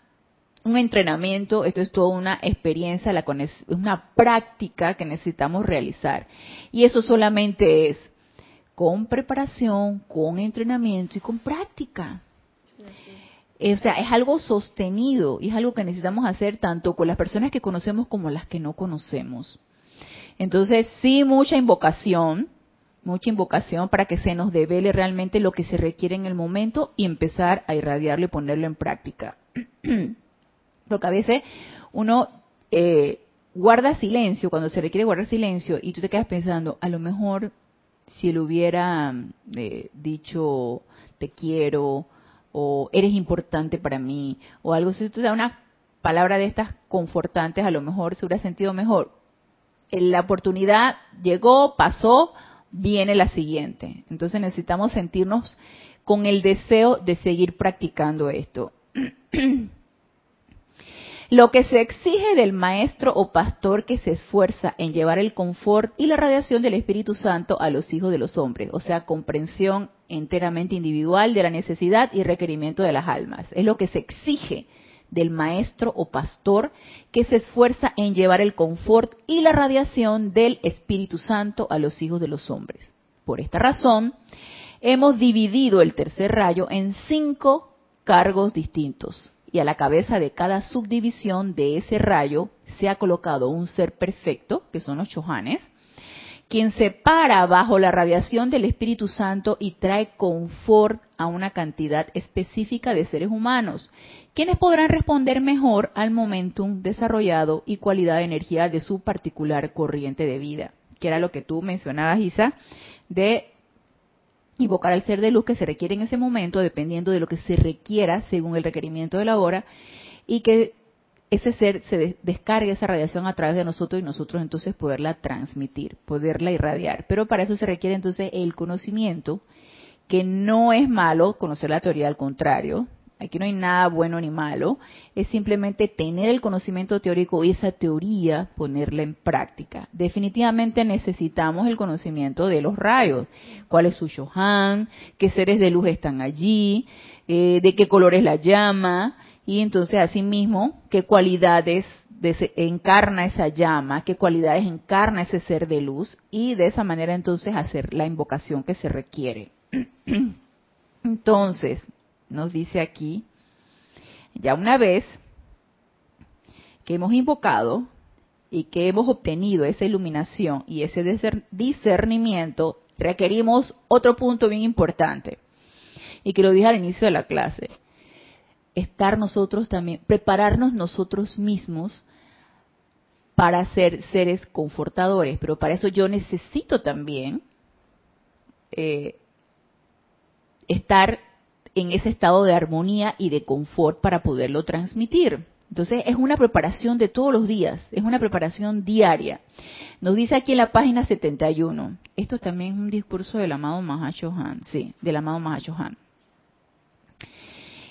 A: un entrenamiento, esto es toda una experiencia, la, una práctica que necesitamos realizar. Y eso solamente es con preparación, con entrenamiento y con práctica. O sea, es algo sostenido y es algo que necesitamos hacer tanto con las personas que conocemos como las que no conocemos. Entonces, sí, mucha invocación, mucha invocación para que se nos devele realmente lo que se requiere en el momento y empezar a irradiarlo y ponerlo en práctica. [CLEARS THROAT] Porque a veces uno eh, guarda silencio cuando se requiere guardar silencio y tú te quedas pensando, a lo mejor si él hubiera eh, dicho te quiero o eres importante para mí o algo, si tú da una palabra de estas confortantes, a lo mejor se hubiera sentido mejor. La oportunidad llegó, pasó, viene la siguiente. Entonces necesitamos sentirnos con el deseo de seguir practicando esto. [CLEARS THROAT] Lo que se exige del maestro o pastor que se esfuerza en llevar el confort y la radiación del Espíritu Santo a los hijos de los hombres, o sea, comprensión enteramente individual de la necesidad y requerimiento de las almas. Es lo que se exige del maestro o pastor que se esfuerza en llevar el confort y la radiación del Espíritu Santo a los hijos de los hombres. Por esta razón, hemos dividido el tercer rayo en cinco cargos distintos y a la cabeza de cada subdivisión de ese rayo se ha colocado un ser perfecto, que son los chohanes, quien se para bajo la radiación del Espíritu Santo y trae confort a una cantidad específica de seres humanos, quienes podrán responder mejor al momentum desarrollado y cualidad de energía de su particular corriente de vida, que era lo que tú mencionabas, Isa, de invocar al ser de luz que se requiere en ese momento, dependiendo de lo que se requiera según el requerimiento de la hora, y que ese ser se descargue esa radiación a través de nosotros y nosotros entonces poderla transmitir, poderla irradiar. Pero para eso se requiere entonces el conocimiento, que no es malo conocer la teoría, al contrario, Aquí no hay nada bueno ni malo, es simplemente tener el conocimiento teórico y esa teoría ponerla en práctica. Definitivamente necesitamos el conocimiento de los rayos, cuál es su Shohan, qué seres de luz están allí, eh, de qué color es la llama, y entonces asimismo qué cualidades encarna esa llama, qué cualidades encarna ese ser de luz, y de esa manera entonces hacer la invocación que se requiere. [CLEARS THROAT] Entonces, nos dice aquí, ya una vez que hemos invocado y que hemos obtenido esa iluminación y ese discernimiento, requerimos otro punto bien importante, y que lo dije al inicio de la clase, estar nosotros también, prepararnos nosotros mismos para ser seres confortadores, pero para eso yo necesito también eh, estar en ese estado de armonía y de confort para poderlo transmitir. Entonces es una preparación de todos los días, es una preparación diaria. Nos dice aquí en la página 71, esto también es un discurso del amado Mahashohan, sí, del amado Mahashohan.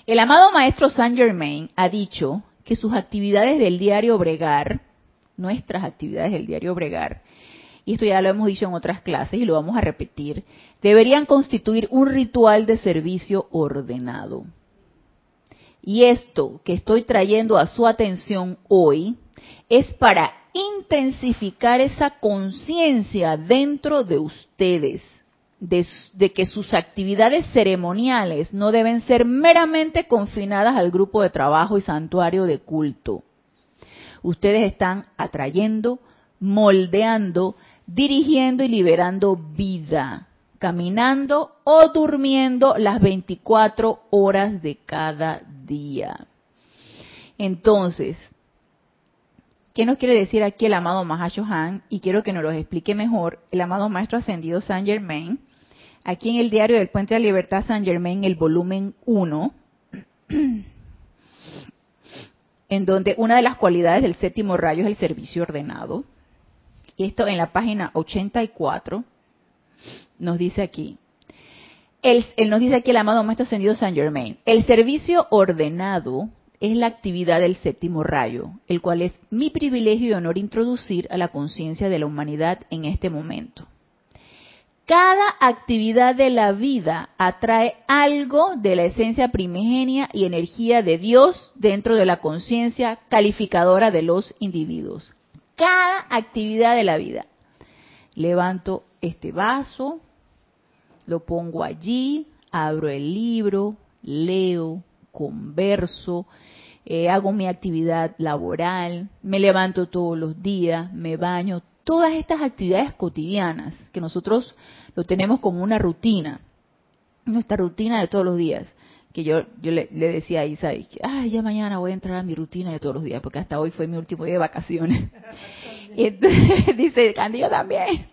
A: El amado maestro Saint Germain ha dicho que sus actividades del diario Bregar, nuestras actividades del diario Bregar, y esto ya lo hemos dicho en otras clases y lo vamos a repetir, deberían constituir un ritual de servicio ordenado. Y esto que estoy trayendo a su atención hoy es para intensificar esa conciencia dentro de ustedes de, de, que sus actividades ceremoniales no deben ser meramente confinadas al grupo de trabajo y santuario de culto. Ustedes están atrayendo, moldeando dirigiendo y liberando vida, caminando o durmiendo las 24 horas de cada día. Entonces, ¿qué nos quiere decir aquí el amado Mahashohan? Y quiero que nos lo explique mejor el amado Maestro Ascendido Saint Germain. Aquí en el diario del Puente de la Libertad Saint Germain, el volumen 1, [CLEARS THROAT] en donde una de las cualidades del séptimo rayo es el servicio ordenado y esto en la página 84 nos dice aquí, él, nos dice aquí el amado Maestro Ascendido San Germain, el servicio ordenado es la actividad del séptimo rayo, el cual es mi privilegio y honor introducir a la conciencia de la humanidad en este momento. Cada actividad de la vida atrae algo de la esencia primigenia y energía de Dios dentro de la conciencia calificadora de los individuos. Cada actividad de la vida. Levanto este vaso, lo pongo allí, abro el libro, leo, converso, eh, hago mi actividad laboral, me levanto todos los días, me baño, todas estas actividades cotidianas que nosotros lo tenemos como una rutina, nuestra rutina de todos los días. Que yo, yo le, decía a Isa, ay, ya mañana voy a entrar a mi rutina de todos los días, porque hasta hoy fue mi último día de vacaciones. y [LAUGHS] [LAUGHS] entonces [LAUGHS] dice, Candido también.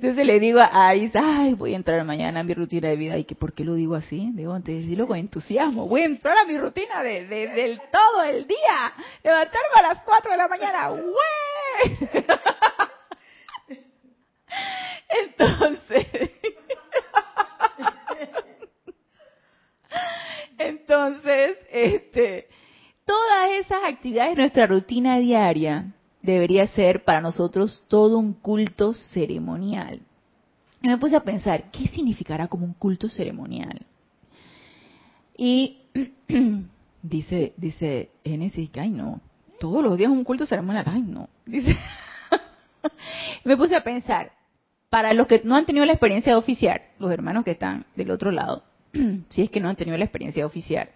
A: Entonces le digo a Isa, ay, voy a entrar mañana a mi rutina de vida. ¿Y que por qué lo digo así? Digo, antes de decirlo con entusiasmo. Voy a entrar a mi rutina de, del todo el día. Levantarme a las 4 de la mañana. ¡Wey! [LAUGHS] Entonces... [LAUGHS] Entonces, este, todas esas actividades de nuestra rutina diaria debería ser para nosotros todo un culto ceremonial. Y me puse a pensar, ¿qué significará como un culto ceremonial? Y [CLEARS THROAT] dice, dice Génesis, ay no, todos los días un culto ceremonial, ay no. [LAUGHS] Dice, me puse a pensar, para los que no han tenido la experiencia de oficiar, los hermanos que están del otro lado, [CLEARS THROAT] si es que no han tenido la experiencia de oficiar,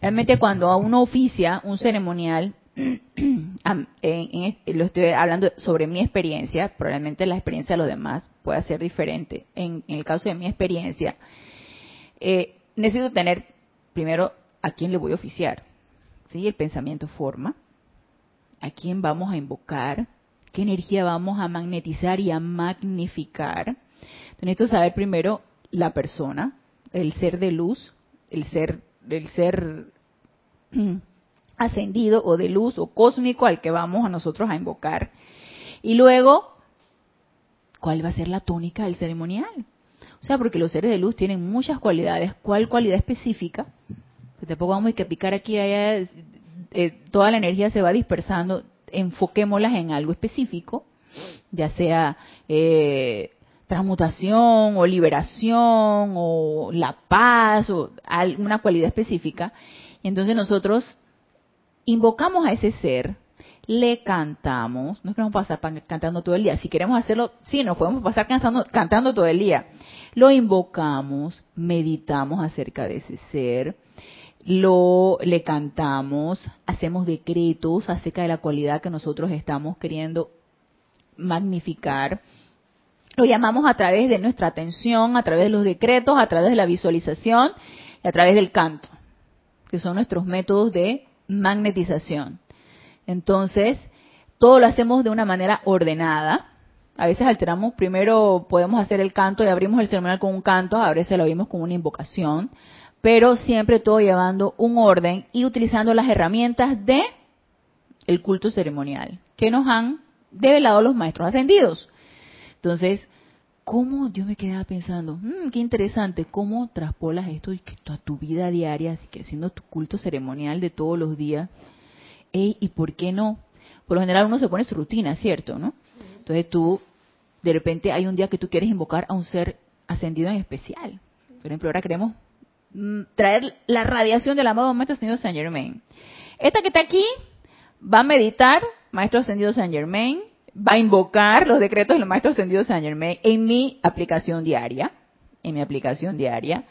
A: realmente cuando uno oficia un ceremonial, [CLEARS THROAT] lo estoy hablando sobre mi experiencia, probablemente la experiencia de los demás pueda ser diferente. En, el caso de mi experiencia, eh, necesito tener primero a quién le voy a oficiar. ¿Sí? El pensamiento forma. ¿A quién vamos a invocar? ¿Qué energía vamos a magnetizar y a magnificar? Necesito saber primero la persona, el ser de luz, el ser, el ser [CLEARS THROAT] ascendido o de luz o cósmico al que vamos a nosotros a invocar. Y luego, ¿cuál va a ser la tónica del ceremonial? O sea, porque los seres de luz tienen muchas cualidades. ¿Cuál cualidad específica? Pues tampoco vamos a picar aquí allá, eh, toda la energía se va dispersando. Enfoquémoslas en algo específico, ya sea eh, transmutación o liberación o la paz o alguna cualidad específica. Y entonces nosotros invocamos a ese ser, le cantamos, no queremos pasar cantando todo el día, si queremos hacerlo, sí, nos podemos pasar cantando, todo el día. Lo invocamos, meditamos acerca de ese ser, lo le cantamos, hacemos decretos acerca de la cualidad que nosotros estamos queriendo magnificar. Lo llamamos a través de nuestra atención, a través de los decretos, a través de la visualización y a través del canto, que son nuestros métodos de magnetización. Entonces, todo lo hacemos de una manera ordenada. A veces alteramos, primero podemos hacer el canto y abrimos el ceremonial con un canto, a veces lo abrimos con una invocación, pero siempre todo llevando un orden y utilizando las herramientas de el culto ceremonial que nos han develado los maestros ascendidos. Entonces, ¿cómo yo me quedaba pensando, mmm, qué interesante, cómo traspolas esto a tu vida diaria, así haciendo tu culto ceremonial de todos los días? ¿Y por qué no? Por lo general uno se pone su rutina, ¿cierto? ¿no? Entonces tú, de repente hay un día que tú quieres invocar a un ser ascendido en especial. Por ejemplo, ahora queremos mm, traer la radiación del amado Maestro Ascendido Saint Germain. Esta que está aquí va a meditar Maestro Ascendido Saint Germain, va a invocar los decretos del Maestro Ascendido Saint Germain en mi aplicación diaria, en mi aplicación diaria,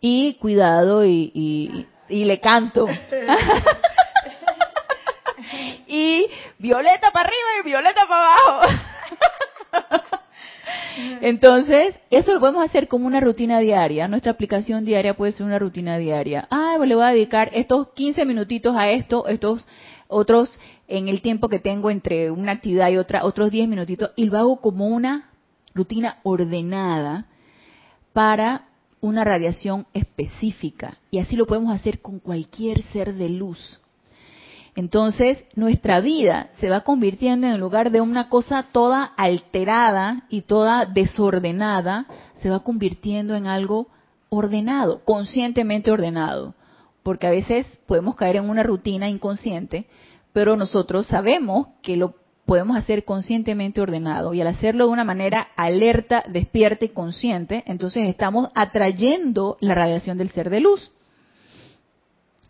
A: y cuidado y, le canto. [LAUGHS] y violeta para arriba y violeta para abajo. [LAUGHS] Entonces, eso lo podemos hacer como una rutina diaria. Nuestra aplicación diaria puede ser una rutina diaria. Ah, pues le voy a dedicar estos 15 minutitos a esto, estos otros en el tiempo que tengo entre una actividad y otra, otros 10 minutitos, y lo hago como una rutina ordenada para una radiación específica. Y así lo podemos hacer con cualquier ser de luz. Entonces, nuestra vida se va convirtiendo en lugar de una cosa toda alterada y toda desordenada, se va convirtiendo en algo ordenado, conscientemente ordenado, porque a veces podemos caer en una rutina inconsciente, pero nosotros sabemos que lo podemos hacer conscientemente ordenado y al hacerlo de una manera alerta, despierta y consciente, entonces estamos atrayendo la radiación del ser de luz.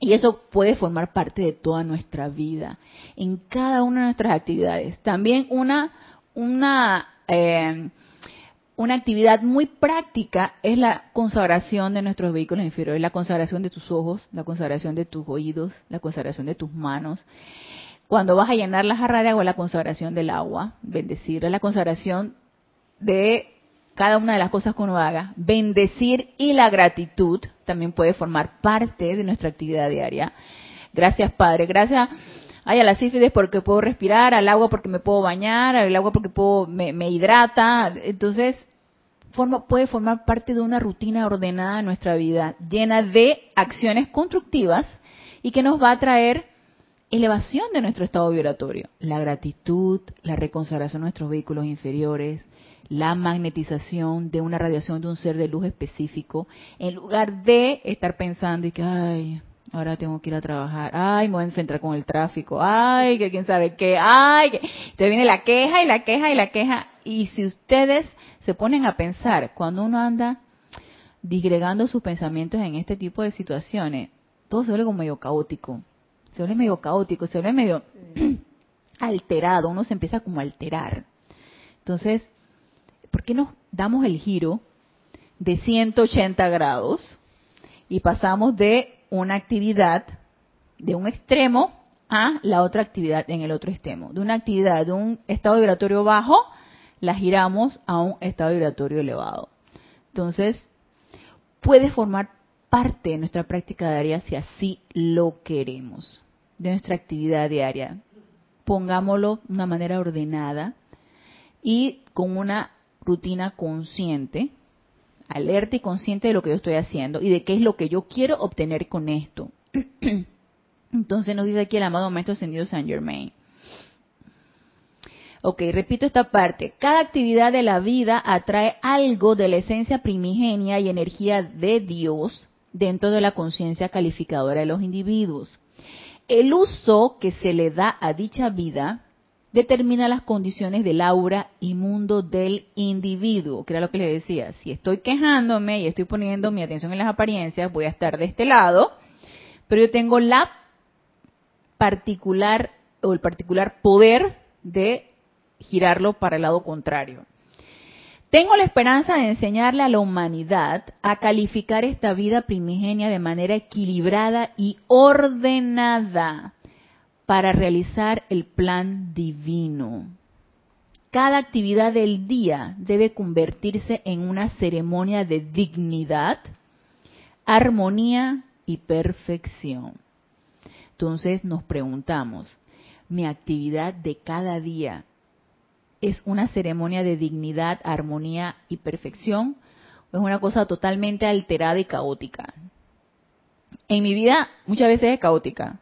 A: Y eso puede formar parte de toda nuestra vida, en cada una de nuestras actividades. También una, una, eh, una actividad muy práctica es la consagración de nuestros vehículos inferiores, la consagración de tus ojos, la consagración de tus oídos, la consagración de tus manos. Cuando vas a llenar la jarra de agua, la consagración del agua, bendecir, la consagración de cada una de las cosas que uno haga, bendecir y la gratitud también puede formar parte de nuestra actividad diaria. Gracias, Padre. Gracias ay, a la sífilis porque puedo respirar, al agua porque me puedo bañar, al agua porque puedo, me, me hidrata. Entonces, forma, puede formar parte de una rutina ordenada en nuestra vida, llena de acciones constructivas y que nos va a traer elevación de nuestro estado vibratorio. La gratitud, la reconsagración de nuestros vehículos inferiores, la magnetización de una radiación de un ser de luz específico, en lugar de estar pensando y que, ay, ahora tengo que ir a trabajar, ay, me voy a enfrentar con el tráfico, ay, que quién sabe qué, ay, que... entonces viene la queja y la queja y la queja. Y si ustedes se ponen a pensar, cuando uno anda disgregando sus pensamientos en este tipo de situaciones, todo se vuelve como medio caótico, se vuelve medio caótico, se vuelve medio [CLEARS THROAT] alterado, uno se empieza como a alterar. Entonces, ¿por qué nos damos el giro de 180 grados y pasamos de una actividad de un extremo a la otra actividad en el otro extremo? De una actividad de un estado vibratorio bajo, la giramos a un estado vibratorio elevado. Entonces, puede formar parte de nuestra práctica diaria si así lo queremos, de nuestra actividad diaria. Pongámoslo de una manera ordenada y con una rutina consciente, alerta y consciente de lo que yo estoy haciendo y de qué es lo que yo quiero obtener con esto. [CLEARS THROAT] Entonces nos dice aquí el amado Maestro Ascendido Saint Germain. Ok, repito esta parte. Cada actividad de la vida atrae algo de la esencia primigenia y energía de Dios dentro de la conciencia calificadora de los individuos. El uso que se le da a dicha vida determina las condiciones del aura y mundo del individuo, que era lo que le decía. Si estoy quejándome y estoy poniendo mi atención en las apariencias, voy a estar de este lado, pero yo tengo la particular o el particular poder de girarlo para el lado contrario. Tengo la esperanza de enseñarle a la humanidad a calificar esta vida primigenia de manera equilibrada y ordenada para realizar el plan divino. Cada actividad del día debe convertirse en una ceremonia de dignidad, armonía y perfección. Entonces nos preguntamos, ¿mi actividad de cada día es una ceremonia de dignidad, armonía y perfección? ¿O es una cosa totalmente alterada y caótica? En mi vida muchas veces es caótica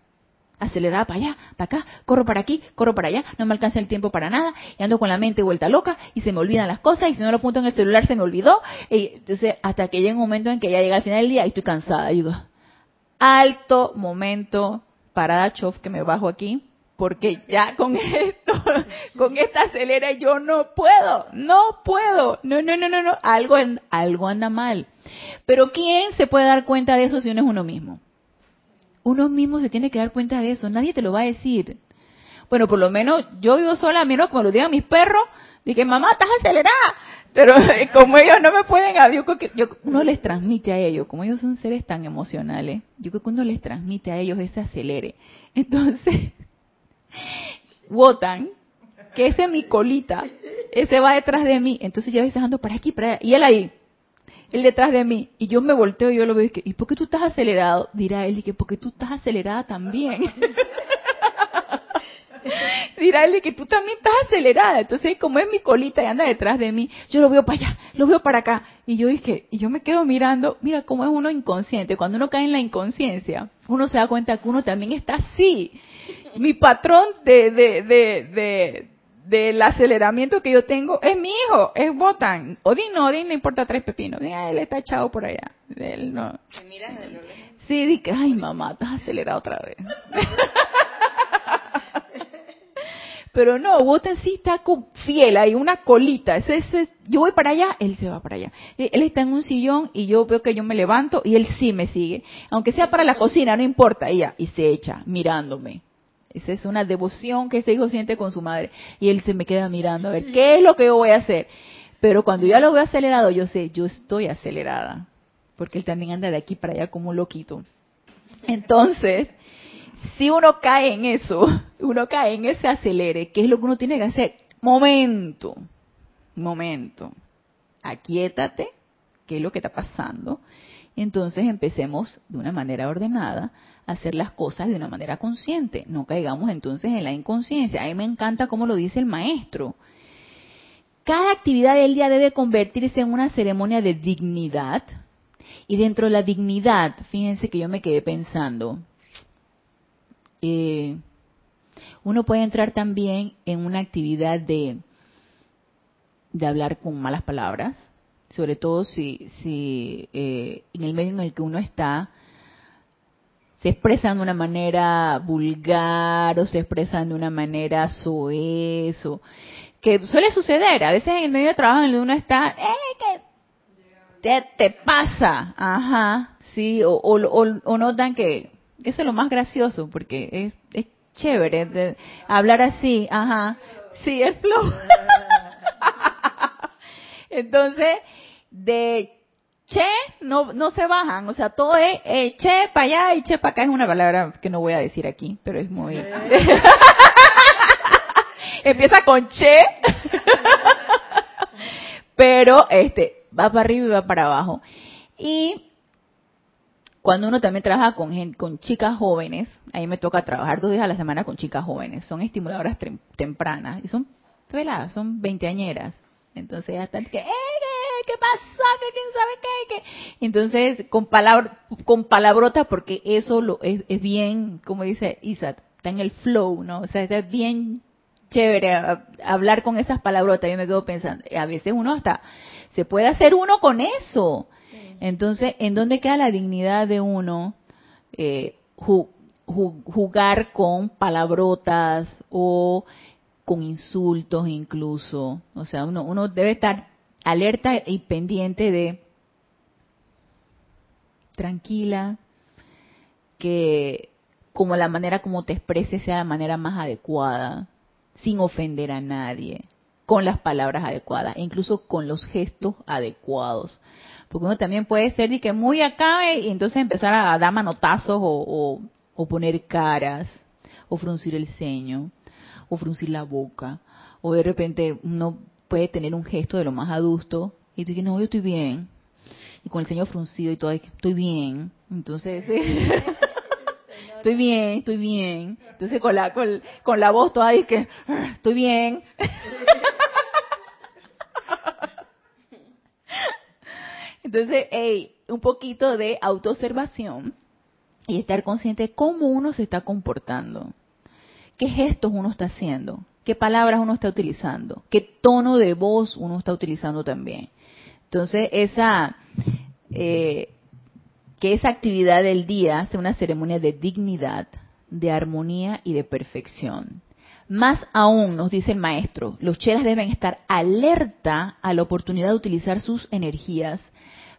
A: acelerada para allá, para acá, corro para aquí, corro para allá, no me alcanza el tiempo para nada, y ando con la mente vuelta loca, y se me olvidan las cosas, y si no lo apunto en el celular se me olvidó, y entonces hasta que llega un momento en que ya llega al final del día y estoy cansada, y alto momento, parada chof, que me bajo aquí, porque ya con esto, [LAUGHS] con esta acelera yo no puedo, no puedo, no, no, no, no, no, algo, algo anda mal. Pero ¿quién se puede dar cuenta de eso si uno es uno mismo? Uno mismo se tiene que dar cuenta de eso, nadie te lo va a decir. Bueno, por lo menos yo vivo sola, menos como lo digan mis perros, dije, mamá, estás acelerada. Pero [LAUGHS] como ellos no me pueden, yo creo que yo, uno les transmite a ellos, como ellos son seres tan emocionales, yo creo que uno les transmite a ellos ese acelere. Entonces, [LAUGHS] Wotan, que ese es mi colita, ese va detrás de mí, entonces yo a veces para aquí, para allá, y él ahí, él detrás de mí, y yo me volteo y yo lo veo y que, ¿y por qué tú estás acelerado? Dirá él, y que porque tú estás acelerada también. [LAUGHS] Dirá él, y que tú también estás acelerada. Entonces, como es mi colita y anda detrás de mí, yo lo veo para allá, lo veo para acá. Y yo dije, y yo me quedo mirando, mira cómo es uno inconsciente. Cuando uno cae en la inconsciencia, uno se da cuenta que uno también está así. Mi patrón de, de, de, de del aceleramiento que yo tengo es mi hijo, es Botan. Odin no, Odin le importa tres pepinos. Él está echado por allá. Él no. Sí, di que, ay mamá, estás acelerado otra vez. [LAUGHS] Pero no, Wotan sí está fiel, hay una colita. Ese, ese, yo voy para allá, él se va para allá. Él está en un sillón y yo veo que yo me levanto y él sí me sigue. Aunque sea para la cocina, no importa, ella, y se echa mirándome. Esa es una devoción que ese hijo siente con su madre. Y él se me queda mirando a ver qué es lo que yo voy a hacer. Pero cuando ya lo veo acelerado, yo sé, yo estoy acelerada. Porque él también anda de aquí para allá como un loquito. Entonces, si uno cae en eso, [LAUGHS] uno cae en ese acelere, ¿qué es lo que uno tiene que hacer? Momento, momento, aquietate, ¿qué es lo que está pasando? Entonces empecemos de una manera ordenada hacer las cosas de una manera consciente, no caigamos entonces en la inconsciencia. A mí me encanta cómo lo dice el maestro. Cada actividad del día debe convertirse en una ceremonia de dignidad. Y dentro de la dignidad, fíjense que yo me quedé pensando, eh, uno puede entrar también en una actividad de, de hablar con malas palabras, sobre todo si, si eh, en el medio en el que uno está se expresan de una manera vulgar o se expresan de una manera soez que suele suceder a veces en el medio de trabajo en el uno está eh, que te, pasa ajá sí o, o, notan que eso es lo más gracioso, porque es, es chévere hablar así, ajá. Sí, es flow. [LAUGHS] Entonces, de che no, no se bajan, o sea, todo es eh, che para allá y che para acá. Es una palabra que no voy a decir aquí, pero es muy... [LAUGHS] Empieza con che, [LAUGHS] pero este va para arriba y va para abajo. Y cuando uno también trabaja con, con chicas jóvenes, a mí me toca trabajar dos días a la semana con chicas jóvenes, son estimuladoras tempranas y son veladas, son veinteañeras. Entonces ya están que, eh, ¿qué, pasó? ¿Qué, ¿Quién sabe qué? qué? Entonces, con, palabra, con palabrotas, porque eso lo, es, es bien, como dice Isaac, está en el flow, ¿no? O sea, está bien chévere hablar con esas palabrotas. Yo me quedo pensando, a veces uno hasta se puede hacer uno con eso. Entonces, ¿en dónde queda la dignidad de uno eh, jugar con palabrotas o con insultos incluso? O sea, uno, uno debe estar alerta y pendiente de tranquila, que como la manera como te expreses sea la manera más adecuada, sin ofender a nadie, con las palabras adecuadas, e incluso con los gestos adecuados. Porque uno también puede ser y que muy acá y entonces empezar a dar manotazos o, o, poner caras, o fruncir el ceño, o fruncir la boca, o de repente uno puede tener un gesto de lo más adusto y tú dices, no, yo estoy bien, y con el ceño fruncido y todo, estoy bien. Entonces, [LAUGHS] estoy bien, estoy bien. Entonces con la, con, la voz toda y que, ah, estoy bien. [LAUGHS] Entonces, hey, un poquito de autoobservación y estar consciente de cómo uno se está comportando, qué gestos uno está haciendo, qué palabras uno está utilizando, qué tono de voz uno está utilizando también. Entonces, esa, eh, que esa actividad del día sea una ceremonia de dignidad, de armonía y de perfección. Más aún, nos dice el maestro, los chelas deben estar alerta a la oportunidad de utilizar sus energías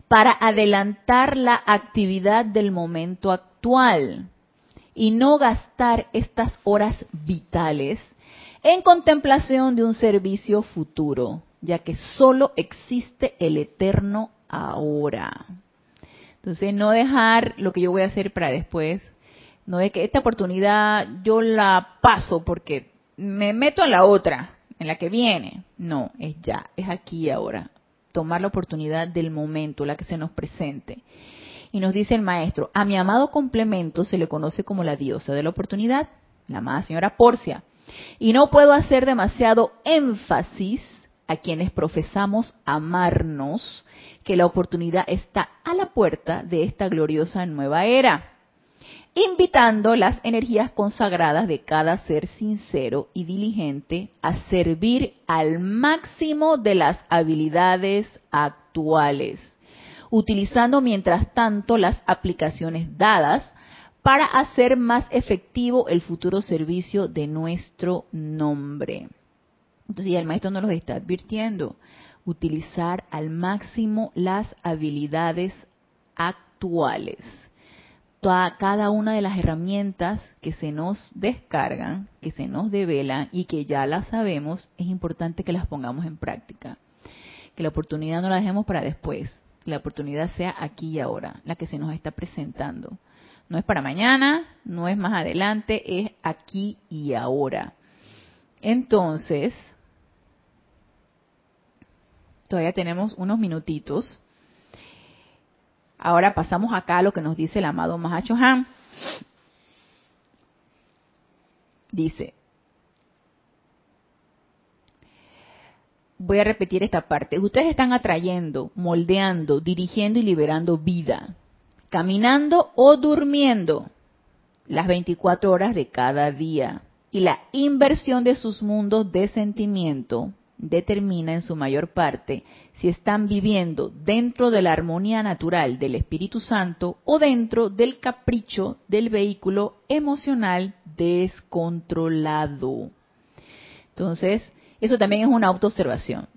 A: para adelantar la actividad del momento actual y no gastar estas horas vitales en contemplación de un servicio futuro, ya que solo existe el eterno ahora. Entonces, no dejar lo que yo voy a hacer para después, no es que esta oportunidad yo la paso porque me meto en la otra, en la que viene. No, es ya, es aquí ahora tomar la oportunidad del momento, la que se nos presente. Y nos dice el maestro, a mi amado complemento se le conoce como la diosa de la oportunidad, la amada señora Porcia. Y no puedo hacer demasiado énfasis a quienes profesamos amarnos, que la oportunidad está a la puerta de esta gloriosa nueva era. invitando las energías consagradas de cada ser sincero y diligente a servir al máximo de las habilidades actuales, utilizando mientras tanto las aplicaciones dadas para hacer más efectivo el futuro servicio de nuestro nombre. Entonces ya el maestro nos lo está advirtiendo, utilizar al máximo las habilidades actuales cada una de las herramientas que se nos descargan, que se nos develan y que ya las sabemos, es importante que las pongamos en práctica. Que la oportunidad no la dejemos para después, que la oportunidad sea aquí y ahora, la que se nos está presentando. No es para mañana, no es más adelante, es aquí y ahora. Entonces, todavía tenemos unos minutitos Ahora pasamos acá a lo que nos dice el amado Mahacho Han. Dice, voy a repetir esta parte. Ustedes están atrayendo, moldeando, dirigiendo y liberando vida, caminando o durmiendo las 24 horas de cada día. Y la inversión de sus mundos de sentimiento determina en su mayor parte si están viviendo dentro de la armonía natural del Espíritu Santo o dentro del capricho del vehículo emocional descontrolado. Entonces, eso también es una autoobservación.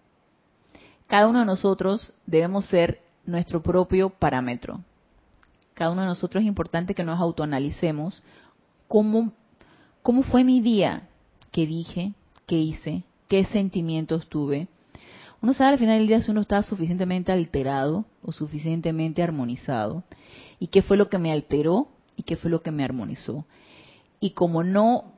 A: Cada uno de nosotros debemos ser nuestro propio parámetro. Cada uno de nosotros es importante que nos autoanalicemos cómo, cómo fue mi día, qué dije, qué hice, qué sentimientos tuve. Uno sabe al final del día si uno está suficientemente alterado o suficientemente armonizado y qué fue lo que me alteró y qué fue lo que me armonizó. Y como no,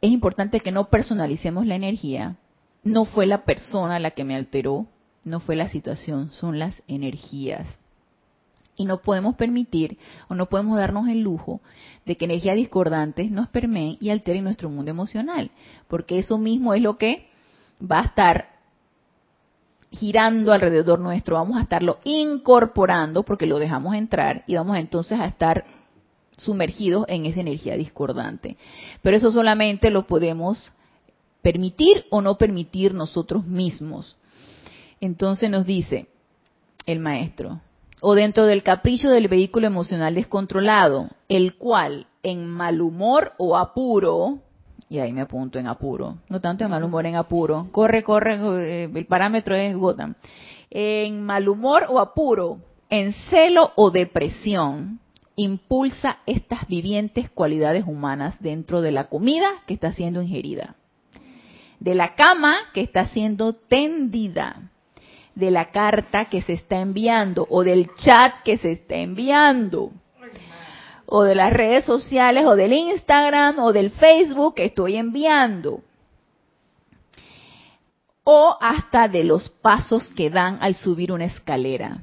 A: es importante que no personalicemos la energía, no fue la persona la que me alteró, no fue la situación, son las energías. Y no podemos permitir o no podemos darnos el lujo de que energías discordantes nos permeen y alteren nuestro mundo emocional, porque eso mismo es lo que va a estar girando alrededor nuestro, vamos a estarlo incorporando porque lo dejamos entrar y vamos entonces a estar sumergidos en esa energía discordante. Pero eso solamente lo podemos permitir o no permitir nosotros mismos. Entonces nos dice el maestro, o dentro del capricho del vehículo emocional descontrolado, el cual en mal humor o apuro, y ahí me apunto en apuro, no tanto en mal humor, en apuro, corre, corre, eh, el parámetro es Gotham, en mal humor o apuro, en celo o depresión, impulsa estas vivientes cualidades humanas dentro de la comida que está siendo ingerida, de la cama que está siendo tendida, de la carta que se está enviando o del chat que se está enviando o de las redes sociales o del Instagram o del Facebook que estoy enviando o hasta de los pasos que dan al subir una escalera.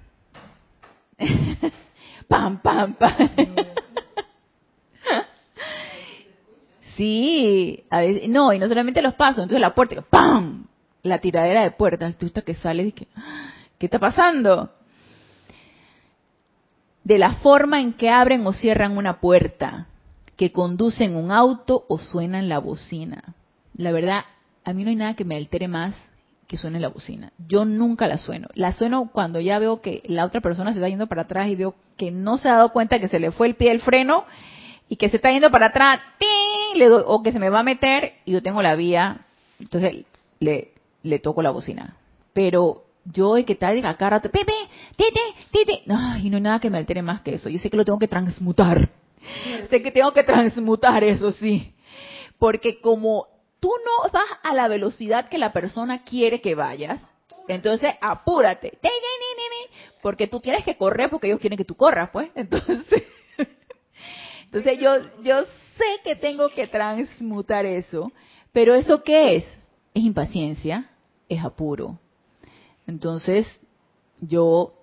A: [LAUGHS] pam, pam, pam. [LAUGHS] sí, a veces, no, y no solamente los pasos, entonces la puerta, ¡pam! La tiradera de puertas, tú que sales y que, ¿qué está pasando? De la forma en que abren o cierran una puerta, que conducen un auto o suenan la bocina. La verdad, a mí no hay nada que me altere más que suene la bocina. Yo nunca la sueno. La sueno cuando ya veo que la otra persona se está yendo para atrás y veo que no se ha dado cuenta que se le fue el pie del freno y que se está yendo para atrás, Le o que se me va a meter y yo tengo la vía. Entonces le, le toco la bocina. Pero yo de que tal acá rato, Pepe, tete, tete, y no hay nada que me altere más que eso. Yo sé que lo tengo que transmutar. sé que tengo que transmutar eso, sí. Porque como tú no vas a la velocidad que la persona quiere que vayas, entonces apúrate. Porque tú tienes que correr porque ellos quieren que tú corras, pues. [LAUGHS] Entonces, entonces yo, yo sé que tengo que transmutar eso. Pero ¿eso qué es? Es impaciencia, es apuro. Entonces, yo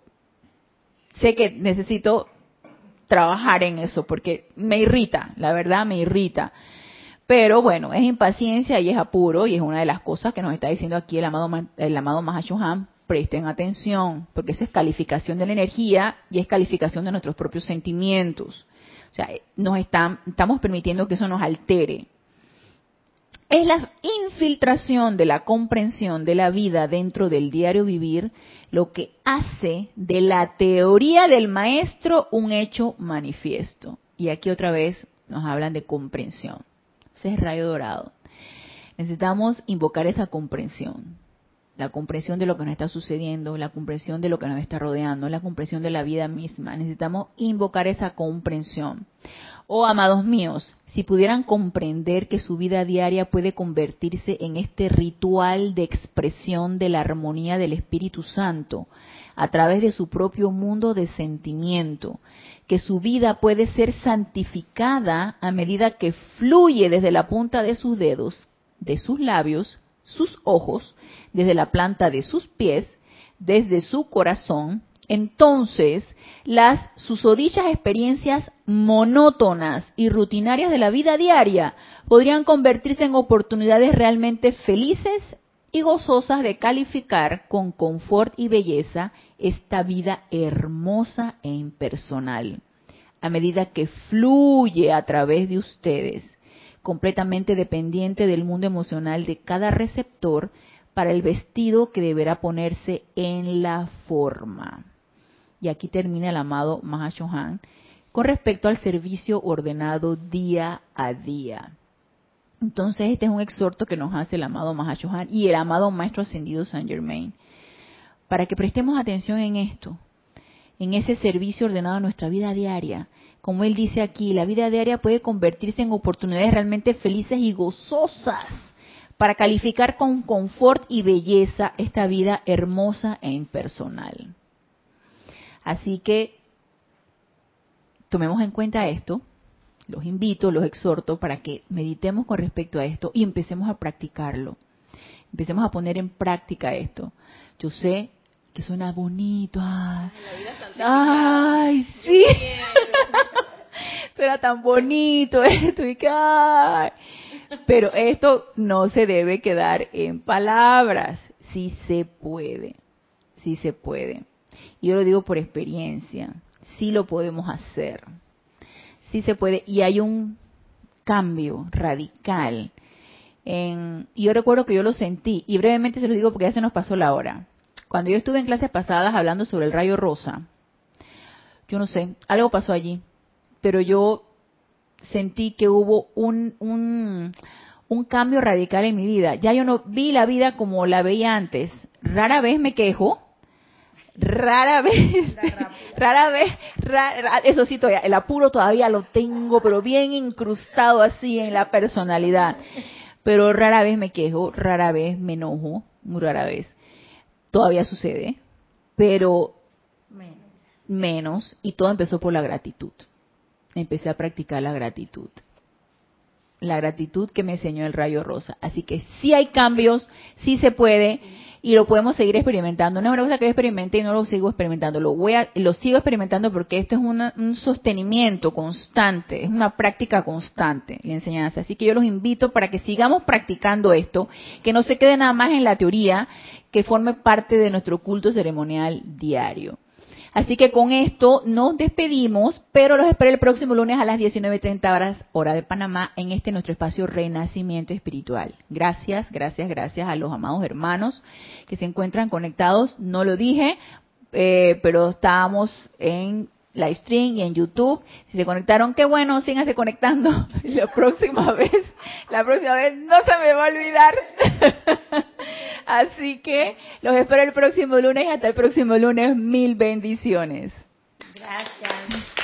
A: sé que necesito trabajar en eso porque me irrita, la verdad me irrita. Pero bueno, es impaciencia y es apuro y es una de las cosas que nos está diciendo aquí el amado, el amado Mahashohan. Presten atención, porque eso es calificación de la energía y es calificación de nuestros propios sentimientos. O sea, nos estamos permitiendo que eso nos altere. Es la infiltración de la comprensión de la vida dentro del diario vivir lo que hace de la teoría del maestro un hecho manifiesto. Y aquí otra vez nos hablan de comprensión. Ese es rayo dorado. Necesitamos invocar esa comprensión la comprensión de lo que nos está sucediendo, la comprensión de lo que nos está rodeando, la comprensión de la vida misma. Necesitamos invocar esa comprensión. Oh, amados míos, si pudieran comprender que su vida diaria puede convertirse en este ritual de expresión de la armonía del Espíritu Santo a través de su propio mundo de sentimiento, que su vida puede ser santificada a medida que fluye desde la punta de sus dedos, de sus labios, sus ojos, desde la planta de sus pies, desde su corazón, entonces las susodichas experiencias monótonas y rutinarias de la vida diaria podrían convertirse en oportunidades realmente felices y gozosas de calificar con confort y belleza esta vida hermosa e impersonal, a medida que fluye a través de ustedes, completamente dependiente del mundo emocional de cada receptor para el vestido que deberá ponerse en la forma. Y aquí termina el amado Mahashohan con respecto al servicio ordenado día a día. Entonces este es un exhorto que nos hace el amado Mahashohan y el amado Maestro Ascendido Saint Germain, para que prestemos atención en esto, en ese servicio ordenado a nuestra vida diaria. Como él dice aquí, la vida diaria puede convertirse en oportunidades realmente felices y gozosas para calificar con confort y belleza esta vida hermosa e impersonal. Así que tomemos en cuenta esto, los invito, los exhorto para que meditemos con respecto a esto y empecemos a practicarlo. Empecemos a poner en práctica esto. Yo sé que suena bonito. Ay, ay sí. [LAUGHS] suena tan bonito esto y que ay. Pero esto no se debe quedar en palabras, sí se puede, sí se puede. Yo lo digo por experiencia, sí lo podemos hacer, sí se puede. Y hay un cambio radical. En, yo recuerdo que yo lo sentí, y brevemente se lo digo porque ya se nos pasó la hora. Cuando yo estuve en clases pasadas hablando sobre el rayo rosa, yo no sé, algo pasó allí, pero yo sentí que hubo un, un, cambio radical en mi vida. Ya yo no vi la vida como la veía antes. Rara vez me quejo, rara vez, [LAUGHS] rara vez, eso sí, todavía, el apuro todavía lo tengo, pero bien incrustado así en la personalidad. Pero rara vez me quejo, rara vez me enojo, muy rara vez. Todavía sucede, pero menos, y todo empezó por la gratitud empecé a practicar la gratitud. La gratitud que me enseñó el rayo rosa. Así que sí hay cambios, sí se puede y lo podemos seguir experimentando. No es una cosa que yo experimenté y no lo sigo experimentando. Lo, voy a, lo sigo experimentando porque esto es un sostenimiento constante, es una práctica constante, la enseñanza. Así que yo los invito para que sigamos practicando esto, que no se quede nada más en la teoría, que forme parte de nuestro culto ceremonial diario. Así que con esto nos despedimos, pero los espero el próximo lunes a las 19.30 horas, hora de Panamá, en este nuestro espacio Renacimiento Espiritual. Gracias, gracias, gracias a los amados hermanos que se encuentran conectados. No lo dije, eh, pero estábamos en live stream y en YouTube. Si se conectaron, qué bueno, síganse conectando. [LAUGHS] La próxima vez, la próxima vez no se me va a olvidar. [LAUGHS] Así que los espero el próximo lunes. Hasta el próximo lunes. Mil bendiciones.
B: Gracias.